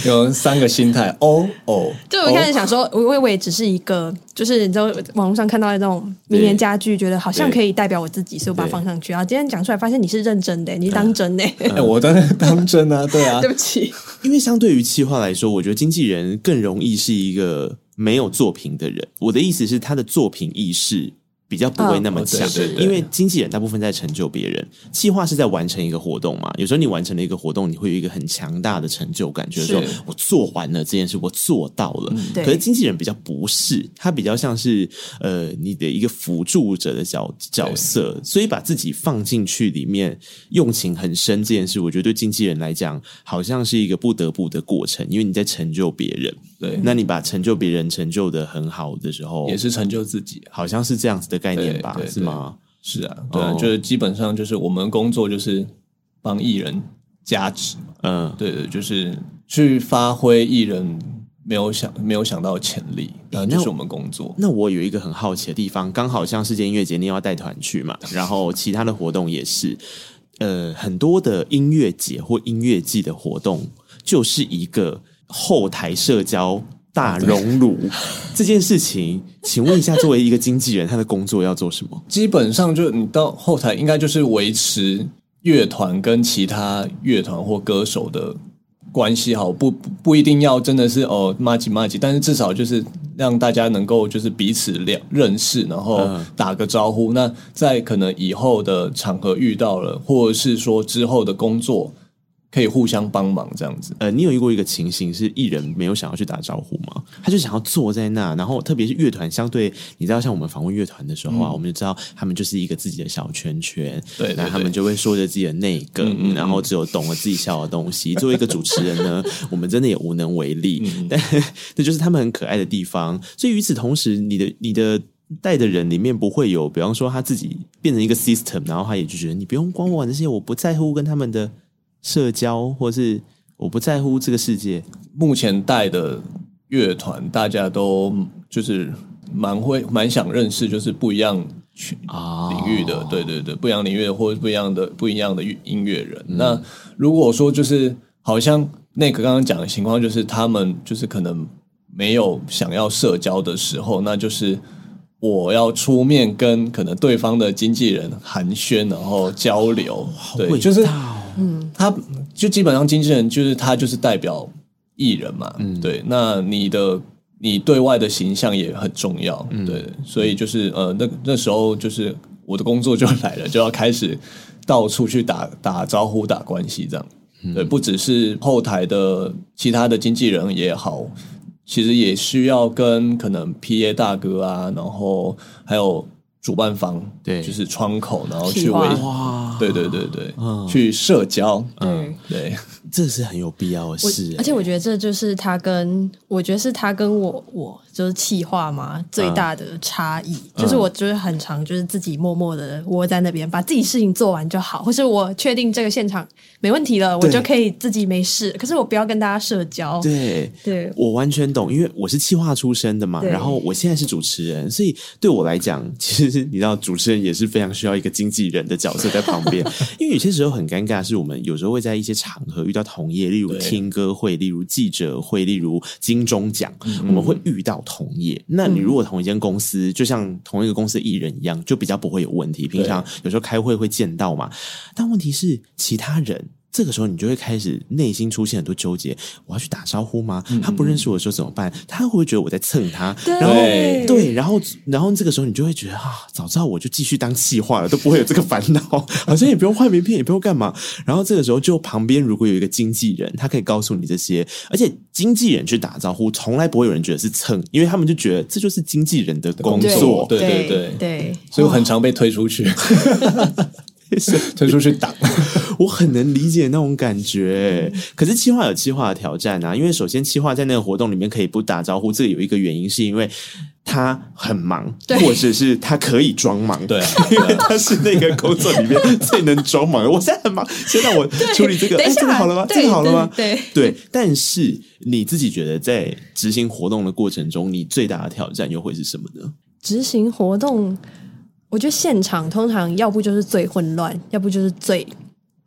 Speaker 4: 有三个心态，哦哦，
Speaker 3: 就我一开始想说，我我也只是一个，就是你知道网络上看到的那种名言佳句，觉得好像可以代表我自己，所以我把它放上去。然后今天讲出来，发现你是认真的，你是当真的。
Speaker 4: 哎，我当然当真啊，*laughs* 对啊，
Speaker 3: 对不起。
Speaker 2: 因为相对于企划来说，我觉得经纪人更容易是一个没有作品的人。我的意思是，他的作品意识。比较不会那么强，因为经纪人大部分在成就别人，计划是在完成一个活动嘛。有时候你完成了一个活动，你会有一个很强大的成就感，就是说我做完了这件事，我做到了。可是经纪人比较不是，他比较像是呃你的一个辅助者的角角色，所以把自己放进去里面，用情很深。这件事，我觉得对经纪人来讲，好像是一个不得不的过程，因为你在成就别人。对，那你把成就别人成就的很好的时候，
Speaker 4: 也是成就自己，
Speaker 2: 好像是这样子的概念吧？是吗？
Speaker 4: 是啊，对啊，就是基本上就是我们工作就是帮艺人加持，嗯，对对，就是去发挥艺人没有想没有想到的潜力，那就是我们工作。
Speaker 2: 那我有一个很好奇的地方，刚好像世界音乐节你要带团去嘛，*laughs* 然后其他的活动也是，呃，很多的音乐节或音乐季的活动就是一个。后台社交大熔炉 *laughs* 这件事情，请问一下，作为一个经纪人，他的工作要做什么？
Speaker 4: 基本上就你到后台，应该就是维持乐团跟其他乐团或歌手的关系好，不不一定要真的是哦骂几骂几，但是至少就是让大家能够就是彼此了认识，然后打个招呼。那在可能以后的场合遇到了，或者是说之后的工作。可以互相帮忙这样子。
Speaker 2: 呃，你有遇过一个情形是艺人没有想要去打招呼吗？他就想要坐在那，然后特别是乐团，相对你知道，像我们访问乐团的时候啊，嗯、我们就知道他们就是一个自己的小圈圈，对，然后他们就会说着自己的内梗，嗯嗯嗯，然后只有懂了自己笑的东西。作为一个主持人呢，*laughs* 我们真的也无能为力，嗯、但 *laughs* 这就是他们很可爱的地方。所以与此同时，你的你的带的人里面不会有，比方说他自己变成一个 system，然后他也就觉得你不用管我这些，我不在乎跟他们的。社交，或是我不在乎这个世界。
Speaker 4: 目前带的乐团，大家都就是蛮会蛮想认识，就是不一样群领域的，哦、对对对，不一样领域的或者不一样的不一样的音乐人。嗯、那如果说就是好像那个刚刚讲的情况，就是他们就是可能没有想要社交的时候，那就是我要出面跟可能对方的经纪人寒暄，然后交流。对，就是。嗯，他就基本上经纪人就是他就是代表艺人嘛，嗯，对，那你的你对外的形象也很重要，嗯，对，所以就是呃，那那时候就是我的工作就来了，就要开始到处去打打招呼、打关系这样，嗯，对，不只是后台的其他的经纪人也好，其实也需要跟可能 PA 大哥啊，然后还有。主办方对，就是窗口，然后去为
Speaker 2: 哇，
Speaker 4: 对对对对，嗯、去社交，
Speaker 3: 嗯，
Speaker 4: 对，
Speaker 2: 这是很有必要的事。
Speaker 3: 而且我觉得这就是他跟我觉得是他跟我我就是企划嘛最大的差异，嗯、就是我就是很常就是自己默默的窝在那边，把自己事情做完就好，或是我确定这个现场没问题了，我就可以自己没事。可是我不要跟大家社交。
Speaker 2: 对，对。我完全懂，因为我是企划出身的嘛，然后我现在是主持人，所以对我来讲，其实你知道，主持人也是非常需要一个经纪人的角色在旁边，*laughs* 因为有些时候很尴尬，是我们有时候会在一些场合遇到同业，例如听歌会，例如记者会，例如金钟奖，我们会遇到同业。那你如果同一间公司，就像同一个公司艺人一样，就比较不会有问题。平常有时候开会会见到嘛，但问题是其他人。这个时候，你就会开始内心出现很多纠结。我要去打招呼吗？他不认识我的时候怎么办？他会不会觉得我在蹭他？然后对，然后然后这个时候你就会觉得啊，早知道我就继续当企划了，都不会有这个烦恼，好像也不用换名片，也不用干嘛。然后这个时候，就旁边如果有一个经纪人，他可以告诉你这些，而且经纪人去打招呼，从来不会有人觉得是蹭，因为他们就觉得这就是经纪人的工作。
Speaker 4: 对对对对，对，所以我很常被推出去。*laughs* 推出去挡，*laughs*
Speaker 2: 我很能理解那种感觉。可是企划有企划的挑战啊，因为首先企划在那个活动里面可以不打招呼，这个有一个原因是因为他很忙，或者是他可以装忙，
Speaker 4: 对，*laughs*
Speaker 2: 因为他是那个工作里面最能装忙的。我现在很忙，先让我处理这个，哎，这个好了吗？这个好了吗？
Speaker 3: 对
Speaker 2: 对。但是你自己觉得在执行活动的过程中，你最大的挑战又会是什么呢？
Speaker 3: 执行活动。我觉得现场通常要不就是最混乱，要不就是最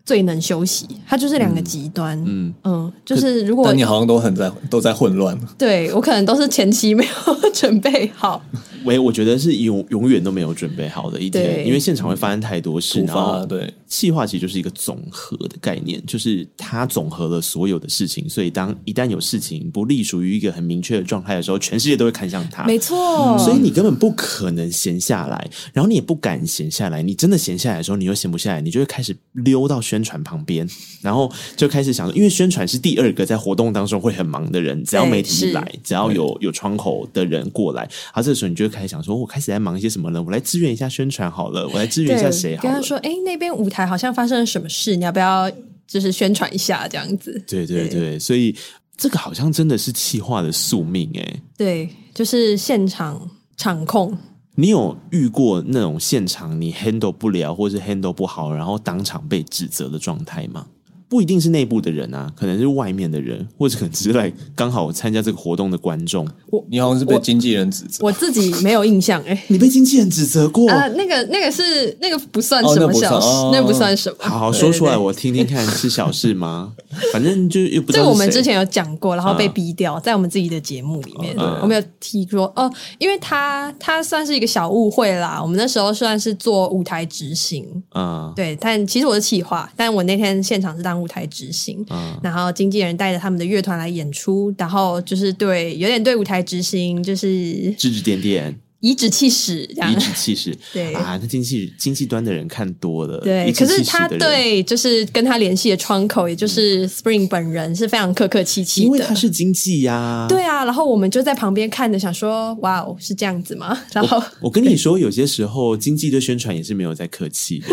Speaker 3: 最能休息，它就是两个极端。嗯嗯，嗯，就是如果
Speaker 4: 但你好像都很在都在混乱，
Speaker 3: 对我可能都是前期没有 *laughs* 准备好。
Speaker 2: 喂，我觉得是永永远都没有准备好的一天，因为现场会发生太多事。然后，对，企划其实就是一个总和的概念，就是它总和了所有的事情。所以，当一旦有事情不隶属于一个很明确的状态的时候，全世界都会看向它。
Speaker 3: 没错，
Speaker 2: 所以你根本不可能闲下来，然后你也不敢闲下来。你真的闲下来的时候，你又闲不下来，你就会开始溜到宣传旁边，然后就开始想说，因为宣传是第二个在活动当中会很忙的人，只要媒体来，只要有有窗口的人过来，然后这个时候你就会开始想说，我开始在忙一些什么呢？我来支援一下宣传好了，我来支援一下谁好了？
Speaker 3: 跟他说，哎，那边舞台好像发生了什么事，你要不要就是宣传一下这样子？
Speaker 2: 对对对，对所以这个好像真的是企划的宿命哎、欸。
Speaker 3: 对，就是现场场控。
Speaker 2: 你有遇过那种现场你 handle 不了，或是 handle 不好，然后当场被指责的状态吗？不一定是内部的人啊，可能是外面的人，或者可能只是来刚好参加这个活动的观众。
Speaker 4: 我你好像是被经纪人指责，
Speaker 3: 我，我自己没有印象哎、欸。
Speaker 2: 你被经纪人指责过？
Speaker 3: 啊，那个那个是那个不算什么小事，哦、那不算什么。
Speaker 2: 好好说出来，我听听看，是小事吗？反正就又不知道。
Speaker 3: 这个我们之前有讲过，然后被逼掉，在我们自己的节目里面，啊、我们有提说哦，因为他他算是一个小误会啦。我们那时候算是做舞台执行，啊，对，但其实我是企划，但我那天现场是当舞台执行。嗯，然后经纪人带着他们的乐团来演出，然后就是对，有点对舞台执行，就是
Speaker 2: 指指点点，
Speaker 3: 颐指气使，
Speaker 2: 颐指气使，
Speaker 3: 对。
Speaker 2: 啊，那经济经济端的人看多了，
Speaker 3: 对，可是他对就是跟他联系的窗口，也就是 Spring 本人是非常客客气气的，
Speaker 2: 因为他是经济呀、啊，
Speaker 3: 对啊，然后我们就在旁边看着，想说哇哦，是这样子吗？然后
Speaker 2: 我，我跟你说，有些时候经济的宣传也是没有在客气的。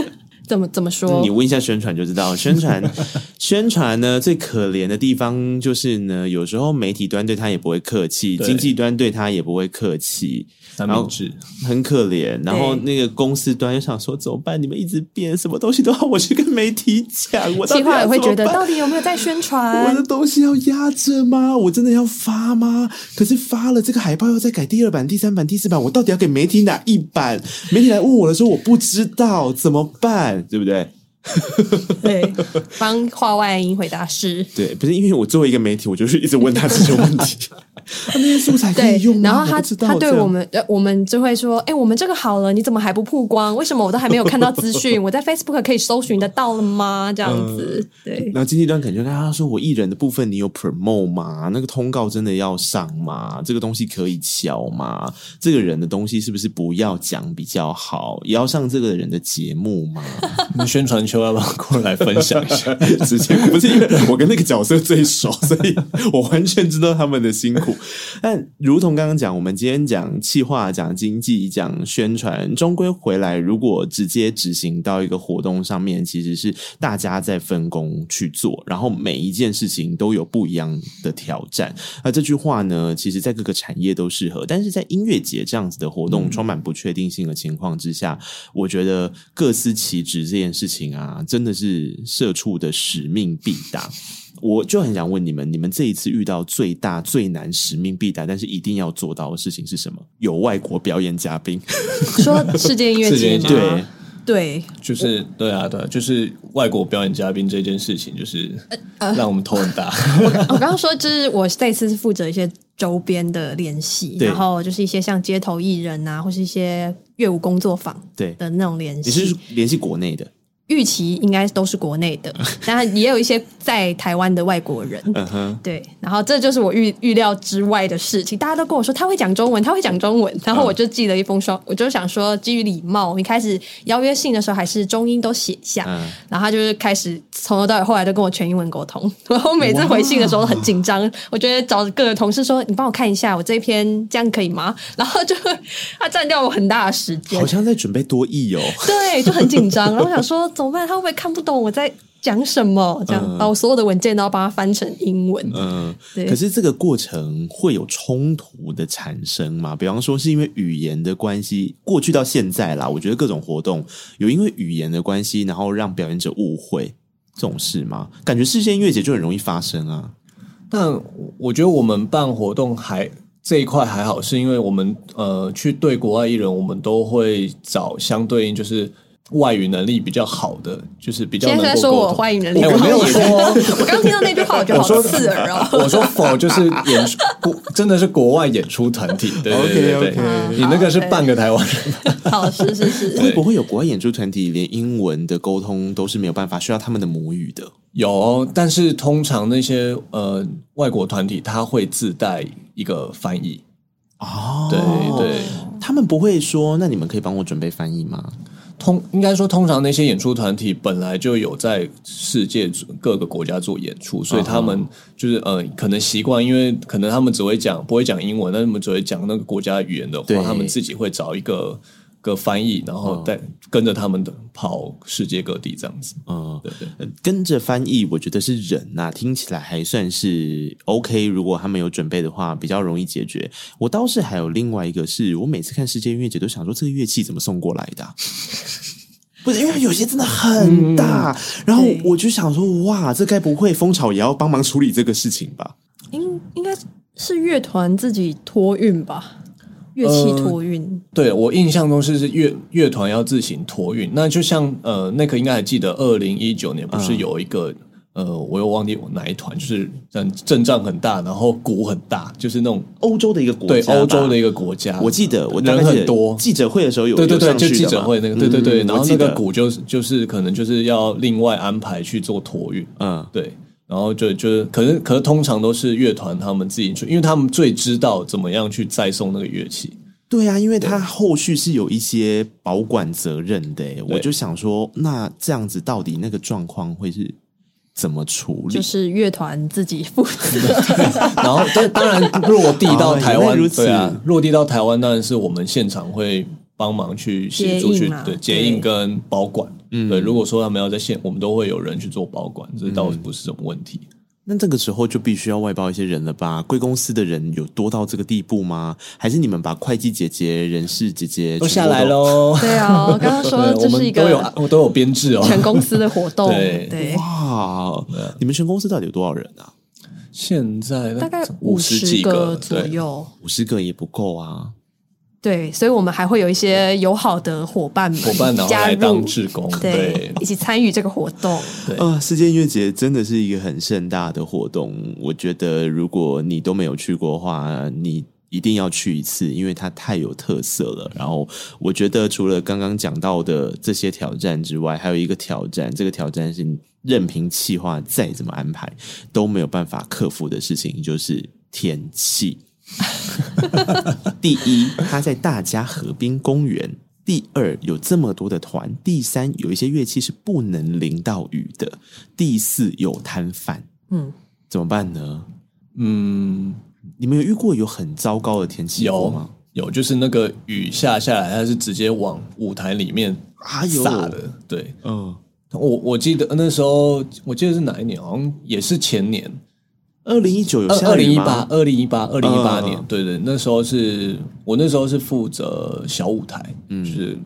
Speaker 3: 怎么怎么说？
Speaker 2: 你问一下宣传就知道。宣传宣传呢，最可怜的地方就是呢，有时候媒体端对他也不会客气，经济端对他也不会客气。然后很可怜，然后那个公司端又想说怎么办？你们一直变，什么东西都要我去跟媒体讲，我计划
Speaker 3: 也会觉得到底有没有在宣传？
Speaker 2: 我的东西要压着吗？我真的要发吗？可是发了这个海报要再改第二版、第三版、第四版，我到底要给媒体哪一版？媒体来问我的时候，我不知道怎么办，对不对？*laughs*
Speaker 3: 对，帮话外音回答是。
Speaker 2: 对，不是因为我作为一个媒体，我就是一直问他这些问题。*laughs* 那些素材可以用吗？
Speaker 3: 然后他他对我们，呃，我们就会说，哎，我们这个好了，你怎么还不曝光？为什么我都还没有看到资讯？*laughs* 我在 Facebook 可以搜寻得到了吗？这样子，对。
Speaker 2: 那经纪端可能就跟他说，我艺人的部分你有 promote 吗？那个通告真的要上吗？这个东西可以敲吗？这个人的东西是不是不要讲比较好？也要上这个人的节目吗？*laughs*
Speaker 4: 你宣传秋要不要过来分享一下？
Speaker 2: 之前不是因为我跟那个角色最熟，所以我完全知道他们的辛苦。苦。但如同刚刚讲，我们今天讲企划、讲经济、讲宣传，终归回来，如果直接执行到一个活动上面，其实是大家在分工去做，然后每一件事情都有不一样的挑战。那这句话呢，其实在各个产业都适合，但是在音乐节这样子的活动充满不确定性的情况之下，我觉得各司其职这件事情啊，真的是社畜的使命必达。我就很想问你们，你们这一次遇到最大最难使命必达，但是一定要做到的事情是什么？有外国表演嘉宾，
Speaker 3: 说世界音乐节吗？
Speaker 2: 对
Speaker 3: 对，
Speaker 4: 就是对啊，对啊，就是外国表演嘉宾这件事情，就是让我们头很大。
Speaker 3: 我我刚刚说，就是我这次是负责一些周边的联系，然后就是一些像街头艺人啊，或是一些乐舞工作坊对的那种联系。
Speaker 2: 你是联系国内的？
Speaker 3: 预期应该都是国内的，*laughs* 但也有一些在台湾的外国人。Uh. 对，然后这就是我预预料之外的事情。大家都跟我说他会讲中文，他会讲中文，然后我就寄了一封双，uh. 我就想说基于礼貌，我一开始邀约信的时候还是中英都写下，uh. 然后他就是开始从头到尾，后来都跟我全英文沟通。*laughs* 然后每次回信的时候都很紧张我觉得找各个同事说：“你帮我看一下我这一篇，这样可以吗？”然后就 *laughs* 他占掉我很大的时间，
Speaker 2: 好像在准备多译哦。
Speaker 3: 对，就很紧张。然后我想说。怎么办？他会不会看不懂我在讲什么？这样、嗯、把我所有的文件都要把它翻成英文。嗯，对。
Speaker 2: 可是这个过程会有冲突的产生吗？比方说是因为语言的关系，过去到现在啦，我觉得各种活动有因为语言的关系，然后让表演者误会这种事吗？感觉事先音乐节就很容易发生啊。
Speaker 4: 但我觉得我们办活动还这一块还好，是因为我们呃去对国外艺人，我们都会找相对应就是。外语能力比较好的，就是比较能够沟通。
Speaker 3: 现在说我外语能力不好，
Speaker 4: 欸，我没有说，*laughs*
Speaker 3: 我刚听到那句话，我觉得好刺耳哦。*laughs*
Speaker 4: 我说否，就是演出 *laughs* 国，真的是国外演出团体，对对对对，okay, okay, 你那个是半个台湾人。
Speaker 3: 好，是是是，
Speaker 2: 会不会有国外演出团体连英文的沟通都是没有办法，需要他们的母语的？
Speaker 4: 有，但是通常那些呃外国团体，他会自带一个翻译。
Speaker 2: 哦，
Speaker 4: 对对，
Speaker 2: 他们不会说，那你们可以帮我准备翻译吗？
Speaker 4: 通应该说，通常那些演出团体本来就有在世界各个国家做演出，所以他们就是呃，可能习惯，因为可能他们只会讲不会讲英文，那他们只会讲那个国家语言的话，他们自己会找一个。个翻译，然后再跟着他们的跑世界各地这样子。
Speaker 2: 嗯，对对，跟着翻译，我觉得是人呐、啊，听起来还算是 OK。如果他们有准备的话，比较容易解决。我倒是还有另外一个是，是我每次看世界音乐节都想说，这个乐器怎么送过来的、啊？*laughs* 不是因为有些真的很大，嗯、然后我就想说，哇，这该不会蜂巢也要帮忙处理这个事情吧？
Speaker 3: 应应该是乐团自己托运吧。乐器托运、呃，
Speaker 4: 对，我印象中是是乐乐团要自行托运。那就像呃，那个应该还记得，二零一九年不是有一个、嗯、呃，我又忘记我哪一团，就是嗯，阵仗很大，然后鼓很大，就是那种
Speaker 2: 欧洲的一个国
Speaker 4: 家，对，欧洲的一个国家。
Speaker 2: 我记得我
Speaker 4: 人很多，
Speaker 2: 记者会的时候有
Speaker 4: 对对对，就记者会那个，对对对，
Speaker 2: 嗯、
Speaker 4: 然后那个鼓就是就是可能就是要另外安排去做托运，嗯，对。然后就就是，可是可是通常都是乐团他们自己去，因为他们最知道怎么样去再送那个乐器。
Speaker 2: 对啊，因为他后续是有一些保管责任的。我就想说，那这样子到底那个状况会是怎么处理？
Speaker 3: 就是乐团自己负责。*laughs*
Speaker 4: 然后，但当然落地到台湾，*laughs* 哦、对啊，落地到台湾当然是我们现场会帮忙去协助去对接应跟保管。嗯，对，如果说他们要在线，我们都会有人去做保管，这倒不是什么问题。
Speaker 2: 嗯、那这个时候就必须要外包一些人了吧？贵公司的人有多到这个地步吗？还是你们把会计姐姐、人事姐姐
Speaker 4: 都下来喽？
Speaker 3: 对啊，我刚刚说 *laughs* 这是一个
Speaker 4: 都有我都有编制哦，
Speaker 3: 全公司的活动。对，*laughs*
Speaker 2: 对哇，你们全公司到底有多少人啊？
Speaker 4: 现在
Speaker 3: 大概五十几个左右，
Speaker 2: 五十个也不够啊。
Speaker 3: 对，所以我们还会有一些友好的伙伴们
Speaker 4: 伙伴加入当志工，
Speaker 3: 对，
Speaker 4: 对
Speaker 3: 一起参与这个活动。对
Speaker 2: 啊，世界音乐节真的是一个很盛大的活动。我觉得如果你都没有去过的话，你一定要去一次，因为它太有特色了。然后，我觉得除了刚刚讲到的这些挑战之外，还有一个挑战，这个挑战是任凭企划再怎么安排都没有办法克服的事情，就是天气。*laughs* 第一，他在大家河滨公园；第二，有这么多的团；第三，有一些乐器是不能淋到雨的；第四，有摊贩。嗯，怎么办呢？
Speaker 4: 嗯，
Speaker 2: 你们有遇过有很糟糕的天气有吗？
Speaker 4: 有，有，就是那个雨下下来，它是直接往舞台里面洒的。对，嗯，我我记得那时候，我记得是哪一年？好像也是前年，
Speaker 2: 二零一九有下
Speaker 4: 二零一八，二零一八，二零一八年。对对，那时候是我那时候是负责小舞台，嗯，就是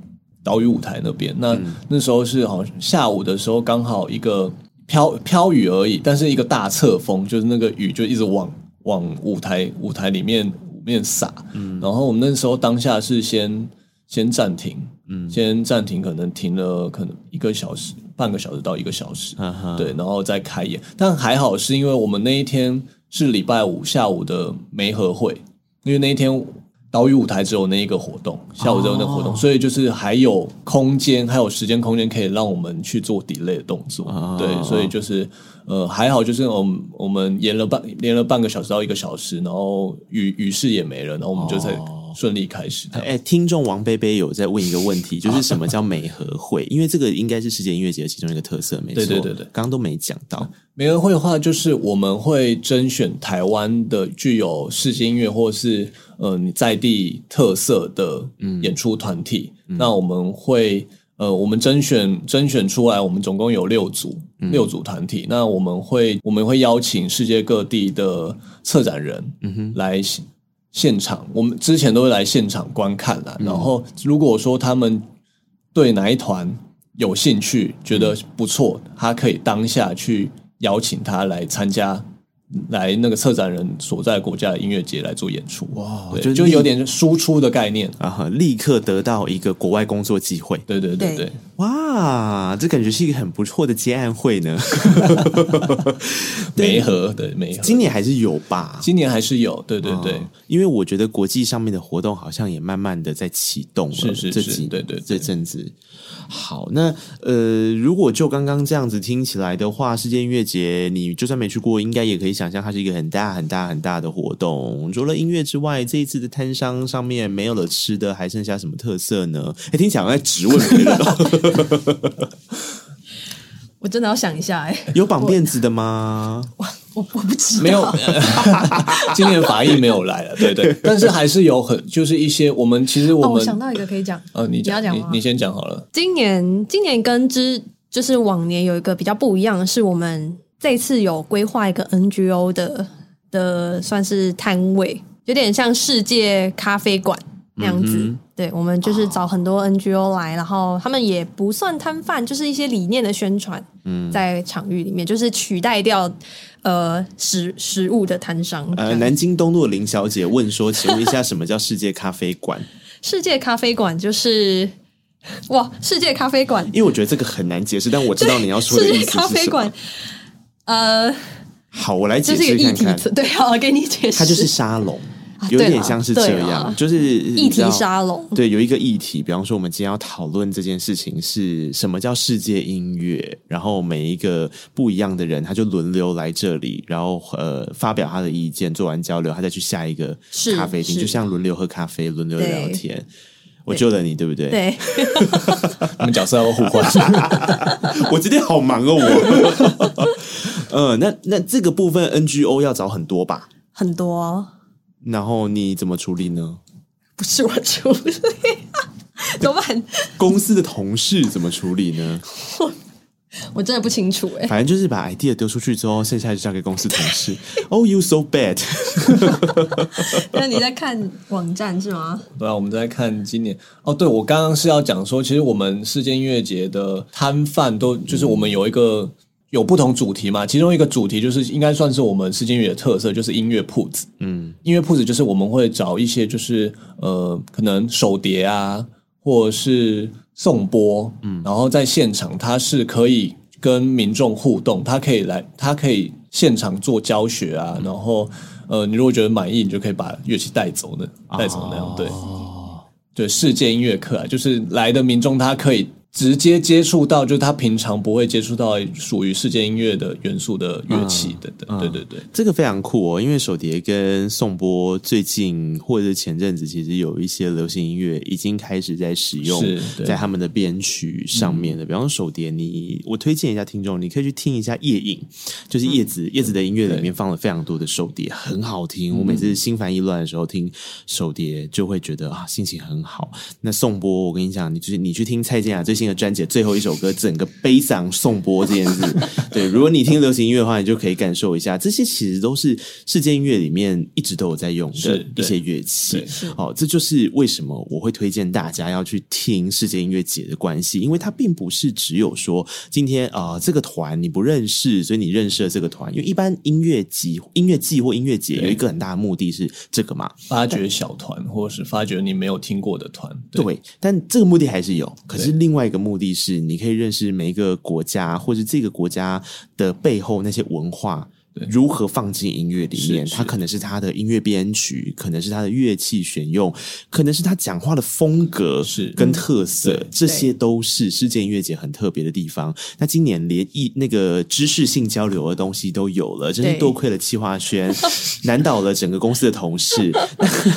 Speaker 4: 岛屿舞台那边。那、嗯、那时候是好像下午的时候，刚好一个飘飘雨而已，但是一个大侧风，就是那个雨就一直往。往舞台舞台里面里面洒，嗯，然后我们那时候当下是先先暂停，嗯，先暂停，可能停了可能一个小时、半个小时到一个小时，啊、对，然后再开演。但还好是因为我们那一天是礼拜五下午的媒合会，因为那一天岛屿舞台只有那一个活动，下午只有那个活动，哦、所以就是还有空间，还有时间空间可以让我们去做 delay 的动作，哦、对，所以就是。呃，还好，就是我们我们演了半演了半个小时到一个小时，然后雨雨势也没了，然后我们就在顺利开始。哎、
Speaker 2: 听众王贝贝有在问一个问题，*laughs* 就是什么叫美和会？*laughs* 因为这个应该是世界音乐节的其中一个特色，没错。
Speaker 4: 对对对对，
Speaker 2: 刚刚都没讲到。
Speaker 4: 美和会的话，就是我们会甄选台湾的具有世界音乐或是呃你在地特色的演出团体，嗯、那我们会。呃，我们甄选甄选出来，我们总共有六组，嗯、六组团体。那我们会我们会邀请世界各地的策展人，嗯哼，来现场。我们之前都会来现场观看了。嗯、然后，如果说他们对哪一团有兴趣，觉得不错，他可以当下去邀请他来参加。来那个策展人所在国家的音乐节来做演出，哇，对就就有点输出的概念。
Speaker 2: 啊，立刻得到一个国外工作机会，
Speaker 4: 对对对对，
Speaker 2: 哇，这感觉是一个很不错的接案会呢。*laughs*
Speaker 4: 媒合对媒合，
Speaker 2: 今年还是有吧？
Speaker 4: 今年还是有，对对对，
Speaker 2: 嗯、因为我觉得国际上面的活动好像也慢慢的在启动了，
Speaker 4: 是是是，
Speaker 2: 这几
Speaker 4: 对对，对。
Speaker 2: 这阵子。好，那呃，如果就刚刚这样子听起来的话，世界音乐节，你就算没去过，应该也可以想象它是一个很大很大很大的活动。除了音乐之外，这一次的摊商上面没有了吃的，还剩下什么特色呢？哎，听起来我在质问别人。*laughs*
Speaker 3: 我真的要想一下，哎，
Speaker 2: 有绑辫子的吗？
Speaker 3: 我我不知道，
Speaker 4: 没有，*laughs* 今年法医没有来了，对对，*laughs* 但是还是有很就是一些我们其实我们、哦、
Speaker 3: 我想到一个可以讲，
Speaker 4: 呃，你，你要讲你，你先讲好了。
Speaker 3: 今年今年跟之就是往年有一个比较不一样的是，我们这次有规划一个 NGO 的的算是摊位，有点像世界咖啡馆那样子。嗯、对，我们就是找很多 NGO 来，然后他们也不算摊贩，就是一些理念的宣传。嗯，在场域里面，就是取代掉。呃，食食物的摊商。
Speaker 2: 呃，南京东路林小姐问说：“请问一下，什么叫世界咖啡馆？” *laughs*
Speaker 3: 世界咖啡馆就是哇，世界咖啡馆。
Speaker 2: 因为我觉得这个很难解释，但我知道你要说的意思是什么。世界咖啡馆，
Speaker 3: 呃，
Speaker 2: 好，我来解释看看。
Speaker 3: 对，好，给你解释。
Speaker 2: 它就是沙龙。有点像是这样，就是
Speaker 3: 议题沙龙。
Speaker 2: 对，有一个议题，比方说，我们今天要讨论这件事情是什么叫世界音乐，然后每一个不一样的人，他就轮流来这里，然后呃发表他的意见，做完交流，他再去下一个咖啡厅，就像轮流喝咖啡，轮流聊天。对我救了你，对不对？
Speaker 3: 对，*laughs*
Speaker 4: 我们角色要互换。*laughs*
Speaker 2: 我今天好忙哦，我。嗯，*laughs* 那那这个部分 NGO 要找很多吧？
Speaker 3: 很多。
Speaker 2: 然后你怎么处理呢？
Speaker 3: 不是我处理，怎么办？
Speaker 2: 公司的同事怎么处理呢？
Speaker 3: 我我真的不清楚哎。
Speaker 2: 反正就是把 idea 丢出去之后，剩下就交给公司同事。*laughs* Oh, you so bad！*laughs* *laughs*
Speaker 3: 那你在看网站是吗？
Speaker 4: 对啊，我们在看今年。哦，对，我刚刚是要讲说，其实我们世界音乐节的摊贩都就是我们有一个。有不同主题嘛？其中一个主题就是应该算是我们世界音乐的特色，就是音乐铺子。嗯，音乐铺子就是我们会找一些就是呃，可能手碟啊，或者是颂钵，嗯，然后在现场它是可以跟民众互动，它可以来，它可以现场做教学啊，嗯、然后呃，你如果觉得满意，你就可以把乐器带走的，带走那样。对，哦，对，世界音乐课啊，就是来的民众他可以。直接接触到，就是他平常不会接触到属于世界音乐的元素的乐器等等。对对对，
Speaker 2: 这个非常酷哦，因为手碟跟颂钵最近或者是前阵子，其实有一些流行音乐已经开始在使用在他们的编曲上面的。比方说手碟，你我推荐一下听众，你可以去听一下《夜影》，就是叶子叶子的音乐里面放了非常多的手碟，很好听。我每次心烦意乱的时候听手碟，就会觉得啊，心情很好。那颂钵，我跟你讲，你就是你去听蔡健雅最新。的专辑最后一首歌，整个悲伤颂钵这件事，对，如果你听流行音乐的话，你就可以感受一下，这些其实都是世界音乐里面一直都有在用的一些乐器。好，这就是为什么我会推荐大家要去听世界音乐节的关系，因为它并不是只有说今天啊、呃、这个团你不认识，所以你认识了这个团。因为一般音乐季、音乐季或音乐节有一个很大的目的是这个嘛，
Speaker 4: 发掘小团，或者是发掘你没有听过的团。
Speaker 2: 对，对，但这个目的还是有。可是另外一个。目的是你可以认识每一个国家，或者这个国家的背后那些文化。如何放进音乐里面？它可能是他的音乐编曲，可能是他的乐器选用，可能是他讲话的风格是跟特色，嗯、这些都是世界音乐节很特别的地方。那今年连一那个知识性交流的东西都有了，真是多亏了企划轩，*laughs* 难倒了整个公司的同事。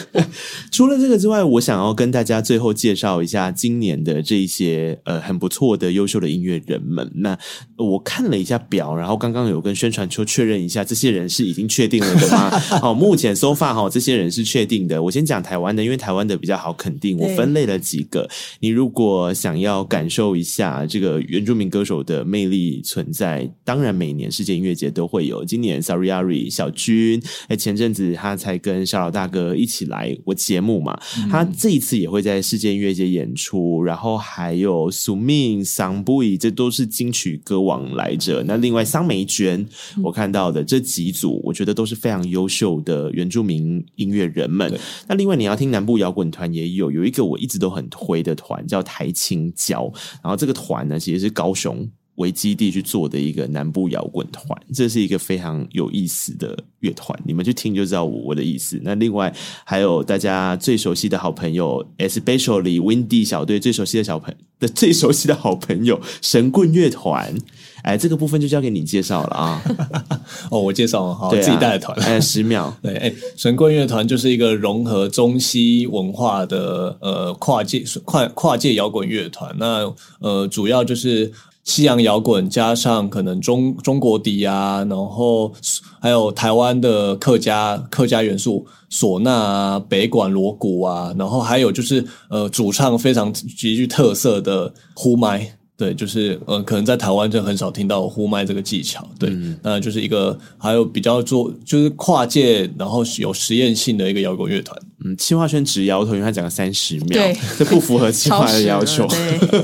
Speaker 2: *laughs* 除了这个之外，我想要跟大家最后介绍一下今年的这一些呃很不错的优秀的音乐人们。那我看了一下表，然后刚刚有跟宣传车确认一下。下这些人是已经确定了的吗？好，*laughs* 目前 so far 哈，这些人是确定的。我先讲台湾的，因为台湾的比较好肯定。我分类了几个，你如果想要感受一下这个原住民歌手的魅力存在，当然每年世界音乐节都会有。今年 Sariari 小军，哎，前阵子他才跟小老大哥一起来我节目嘛，他这一次也会在世界音乐节演出。然后还有 Sumin、Sangui，这都是金曲歌王来着。那另外桑梅娟，我看到的。这几组我觉得都是非常优秀的原住民音乐人们。那另外你要听南部摇滚团也有，有一个我一直都很推的团叫台青椒，然后这个团呢其实是高雄为基地去做的一个南部摇滚团，这是一个非常有意思的乐团，你们去听就知道我的意思。那另外还有大家最熟悉的好朋友，especially Windy 小队最熟悉的小朋的最熟悉的好朋友神棍乐团。哎，这个部分就交给你介绍了啊！*laughs*
Speaker 4: 哦，我介绍好，自己带的团，
Speaker 2: 哎，十秒。*laughs*
Speaker 4: 对，哎，神棍乐团就是一个融合中西文化的呃跨界跨跨界摇滚乐团。那呃，主要就是西洋摇滚加上可能中中国笛啊，然后还有台湾的客家客家元素，唢呐啊，北管锣鼓啊，然后还有就是呃，主唱非常极具特色的呼麦。对，就是呃，可能在台湾就很少听到呼麦这个技巧。对，嗯、那就是一个还有比较做就是跨界，然后有实验性的一个摇滚乐团。
Speaker 2: 嗯，气化圈直摇头，因为他讲了三十秒，对，这不符合气化的要求。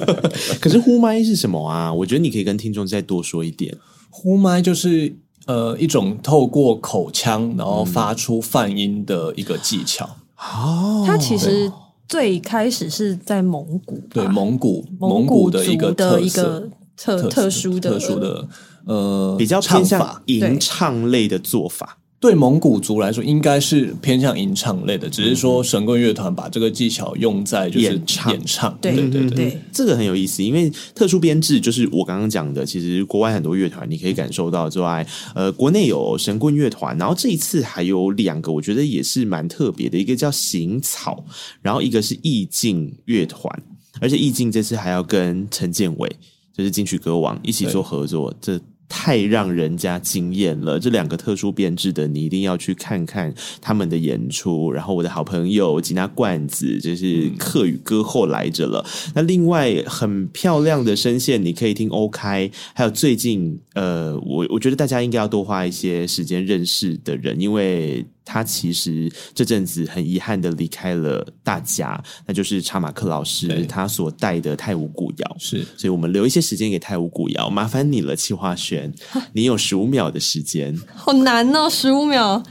Speaker 2: *laughs* 可是呼麦是什么啊？我觉得你可以跟听众再多说一点。
Speaker 4: 呼麦就是呃一种透过口腔然后发出泛音的一个技巧。
Speaker 2: 哦、嗯，
Speaker 3: 它其实。最开始是在蒙古，
Speaker 4: 对蒙古，蒙古的一个
Speaker 3: 的一个特特殊的
Speaker 4: 特殊的呃，
Speaker 2: 比较偏向吟唱类的做法。
Speaker 4: 对蒙古族来说，应该是偏向吟唱类的，只是说神棍乐团把这个技巧用在就是演唱，演唱。
Speaker 3: 对对对，对，
Speaker 2: 这个很有意思，因为特殊编制就是我刚刚讲的，其实国外很多乐团你可以感受到之外，呃，国内有神棍乐团，然后这一次还有两个，我觉得也是蛮特别的，一个叫行草，然后一个是意境乐团，而且意境这次还要跟陈建伟，就是金曲歌王一起做合作，这。太让人家惊艳了！这两个特殊编制的，你一定要去看看他们的演出。然后我的好朋友吉娜罐子，就是客语歌后来着了。那另外很漂亮的声线，你可以听欧开，还有最近呃，我我觉得大家应该要多花一些时间认识的人，因为。他其实这阵子很遗憾的离开了大家，那就是查马克老师他所带的泰武古谣。
Speaker 4: 是，
Speaker 2: 所以我们留一些时间给泰武古谣，麻烦你了，气化轩，你有十五秒的时间，
Speaker 3: 好难哦，十五秒。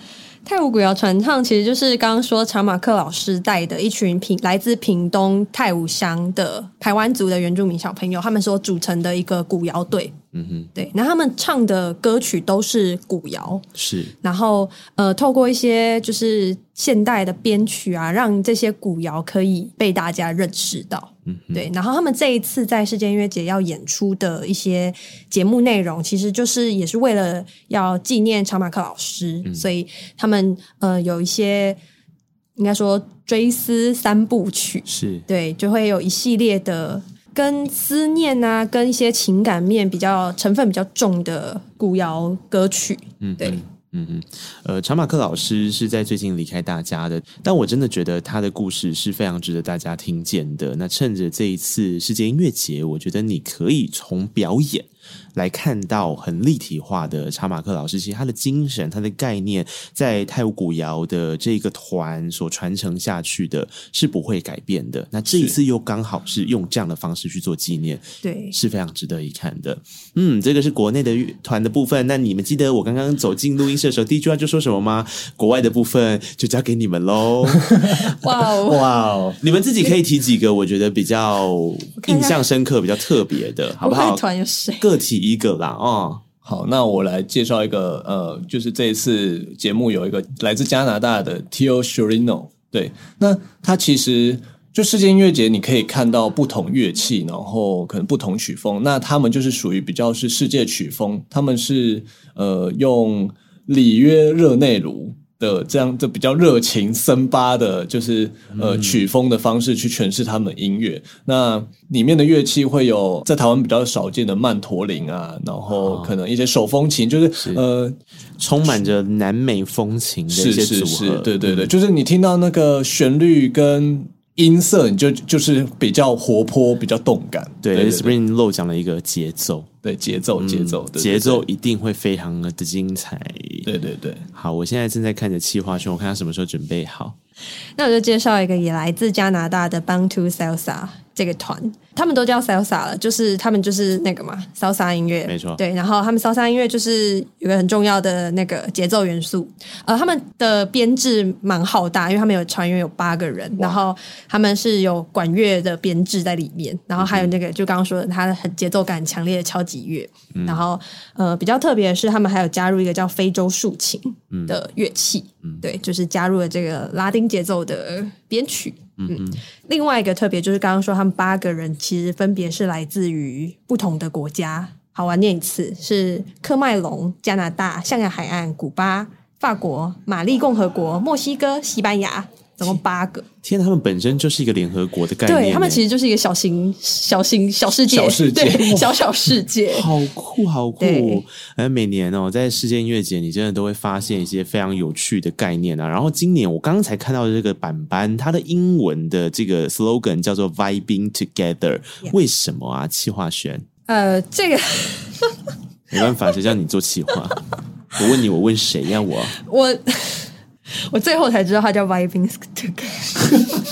Speaker 3: 泰武古谣传唱其实就是刚刚说查马克老师带的一群平来自屏东泰武乡的台湾族的原住民小朋友，他们所组成的一个古谣队。
Speaker 2: 嗯哼，
Speaker 3: 对，那他们唱的歌曲都是古谣，
Speaker 2: 是，
Speaker 3: 然后呃，透过一些就是现代的编曲啊，让这些古谣可以被大家认识到。嗯哼，对，然后他们这一次在世界音乐节要演出的一些节目内容，其实就是也是为了要纪念查马克老师，嗯、所以他们呃有一些应该说追思三部曲，
Speaker 2: 是。
Speaker 3: 对，就会有一系列的。跟思念啊，跟一些情感面比较成分比较重的古谣歌曲，嗯，对，
Speaker 2: 嗯嗯，呃，查马克老师是在最近离开大家的，但我真的觉得他的故事是非常值得大家听见的。那趁着这一次世界音乐节，我觉得你可以从表演。来看到很立体化的查马克老师，其实他的精神、他的概念，在泰武古谣的这个团所传承下去的，是不会改变的。那这一次又刚好是用这样的方式去做纪念，
Speaker 3: 对，
Speaker 2: 是非常值得一看的。嗯，这个是国内的乐团的部分。那你们记得我刚刚走进录音室的时候，第一句话就说什么吗？国外的部分就交给你们喽。*laughs*
Speaker 3: 哇哦，*laughs*
Speaker 2: 哇哦，你们自己可以提几个我觉得比较印象深刻、比较特别的，好不好？
Speaker 3: 团有谁？
Speaker 2: 个体一个啦，哦，
Speaker 4: 好，那我来介绍一个，呃，就是这一次节目有一个来自加拿大的 Teo Shirino，对，那他其实就世界音乐节，你可以看到不同乐器，然后可能不同曲风，那他们就是属于比较是世界曲风，他们是呃用里约热内卢。的这样的比较热情森巴的，就是呃曲风的方式去诠释他们音乐。那里面的乐器会有在台湾比较少见的曼陀林啊，然后可能一些手风琴，就是，是呃
Speaker 2: 充满着南美风情的一些组合。是是是，
Speaker 4: 对对对，就是你听到那个旋律跟。音色你就就是比较活泼，比较动感。
Speaker 2: 对，Spring 漏讲了一个节奏，
Speaker 4: 对节奏，节奏，
Speaker 2: 节奏一定会非常的精彩。
Speaker 4: 对对对，
Speaker 2: 好，我现在正在看着企划书，我看他什么时候准备好。
Speaker 3: 那我就介绍一个也来自加拿大的 Bantu Salsa 这个团。他们都叫 salsa 了，就是他们就是那个嘛，salsa 音乐，
Speaker 2: 没错。
Speaker 3: 对，然后他们 salsa 音乐就是有个很重要的那个节奏元素。呃，他们的编制蛮浩大，因为他们有船员有八个人，然后他们是有管乐的编制在里面，然后还有那个、嗯、就刚刚说的，他很节奏感强烈的敲击乐。嗯、然后呃，比较特别的是，他们还有加入一个叫非洲竖琴的乐器，嗯、对，就是加入了这个拉丁节奏的编曲。嗯，嗯，另外一个特别就是刚刚说他们八个人其实分别是来自于不同的国家。好，我念一次：是喀麦隆、加拿大、象牙海岸、古巴、法国、马利共和国、墨西哥、西班牙。总共八个，
Speaker 2: 天，他们本身就是一个联合国的概念，
Speaker 3: 对他们其实就是一个小型、小型、小世界，
Speaker 4: 小世界，
Speaker 3: 对小小世界，
Speaker 2: 好酷，好酷！哎，每年哦，在世界音乐节，你真的都会发现一些非常有趣的概念啊。然后今年我刚刚才看到这个板板，它的英文的这个 slogan 叫做 “Vibing Together”，为什么啊？企划选？
Speaker 3: 呃，这个
Speaker 2: 没办法，谁叫你做企划？*laughs* 我问你，我问谁呀？我
Speaker 3: 我。我最后才知道它叫 Vibing Together。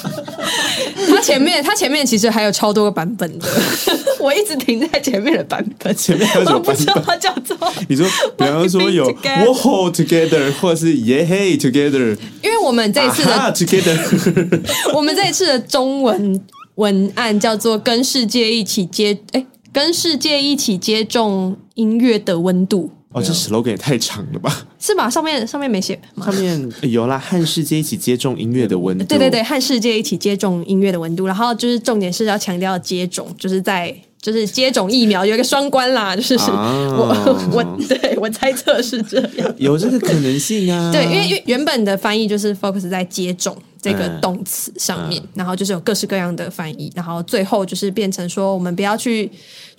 Speaker 3: *laughs* 他前面它前面其实还有超多个版本的，*laughs* 我一直停在前面的版本。
Speaker 2: 前面还有什么版本？我不知道它叫做。你说，比方说有 Whoa Together，或者是 Yeah Hey Together。
Speaker 3: 因为我们这一次的
Speaker 2: Together，*laughs*
Speaker 3: 我们这一次的中文文案叫做“跟世界一起接哎，跟世界一起接种音乐的温度”。
Speaker 2: 哦，这 slogan 也太长了吧？
Speaker 3: 是吧？上面上面没写？
Speaker 2: 上面有啦，和世界一起接种音乐的温度。
Speaker 3: 对对对，和世界一起接种音乐的温度。然后就是重点是要强调接种，就是在就是接种疫苗有一个双关啦，*laughs* 就是、啊、我我对我猜测是这样，
Speaker 2: 有这个可能性啊。
Speaker 3: 对，因为原本的翻译就是 focus 在接种这个动词上面，嗯、然后就是有各式各样的翻译，然后最后就是变成说我们不要去。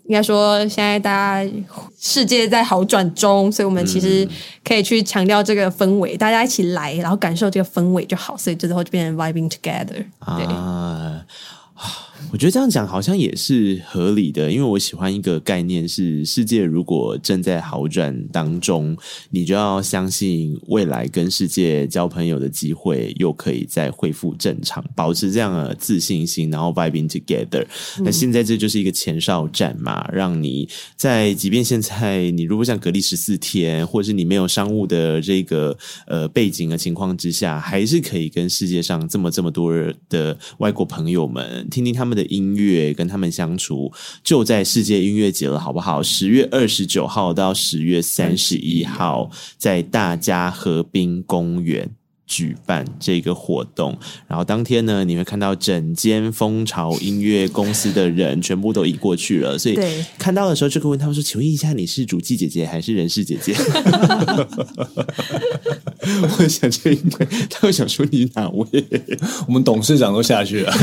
Speaker 3: 应该说，现在大家世界在好转中，所以我们其实可以去强调这个氛围，嗯、大家一起来，然后感受这个氛围就好。所以最后就变成 vibing together。对。啊
Speaker 2: 我觉得这样讲好像也是合理的，因为我喜欢一个概念是：世界如果正在好转当中，你就要相信未来跟世界交朋友的机会又可以再恢复正常，保持这样的自信心，然后 vibing together。那现在这就是一个前哨战嘛，让你在即便现在你如果想隔离十四天，或者是你没有商务的这个呃背景的情况之下，还是可以跟世界上这么这么多的外国朋友们听听他们的。音乐，跟他们相处，就在世界音乐节了，好不好？十月二十九号到十月三十一号，在大家河滨公园。举办这个活动，然后当天呢，你会看到整间蜂巢音乐公司的人全部都移过去了，所以看到的时候就会问他们说：“请问一下，你是主计姐姐还是人事姐姐？” *laughs* 我想这应该他会想说你哪位？
Speaker 4: 我们董事长都下去了。*laughs*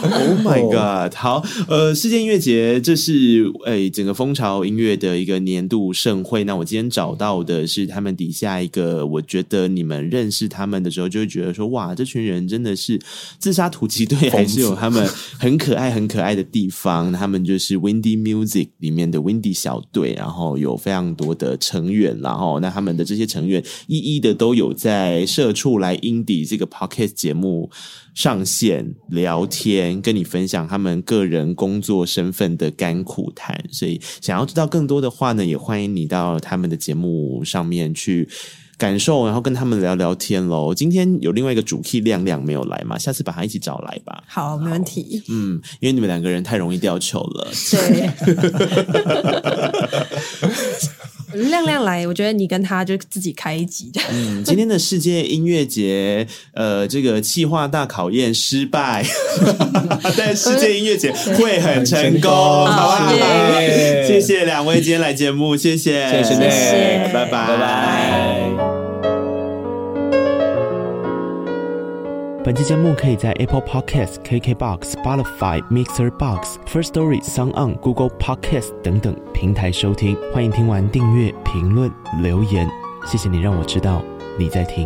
Speaker 2: Oh my god！好，呃，世界音乐节这是诶整个蜂巢音乐的一个年度盛会。那我今天找到的是他们底下一个，我觉得你们。认识他们的时候，就会觉得说：“哇，这群人真的是自杀突击队，还是有他们很可爱、很可爱的地方。”他们就是 Windy Music 里面的 Windy 小队，然后有非常多的成员，然后那他们的这些成员一一的都有在社畜来 Indie 这个 Podcast 节目上线聊天，跟你分享他们个人工作身份的甘苦谈。所以，想要知道更多的话呢，也欢迎你到他们的节目上面去。感受，然后跟他们聊聊天喽。今天有另外一个主 key 亮亮没有来嘛？下次把他一起找来吧。
Speaker 3: 好，没问题。
Speaker 2: 嗯，因为你们两个人太容易掉球了。
Speaker 3: 对。*laughs* 亮亮来，我觉得你跟他就自己开一集。
Speaker 2: 嗯，今天的世界音乐节，呃，这个企划大考验失败，*laughs* 但世界音乐节会很成功，好吧？谢谢两位今天来节目，谢谢，
Speaker 4: 谢谢，谢谢，
Speaker 2: 拜拜，拜拜。本期节目可以在 Apple Podcast、KKBox、Spotify、Mixer Box、First Story、Sound On、Google Podcast 等等平台收听。欢迎听完订阅、评论、留言，谢谢你让我知道你在听。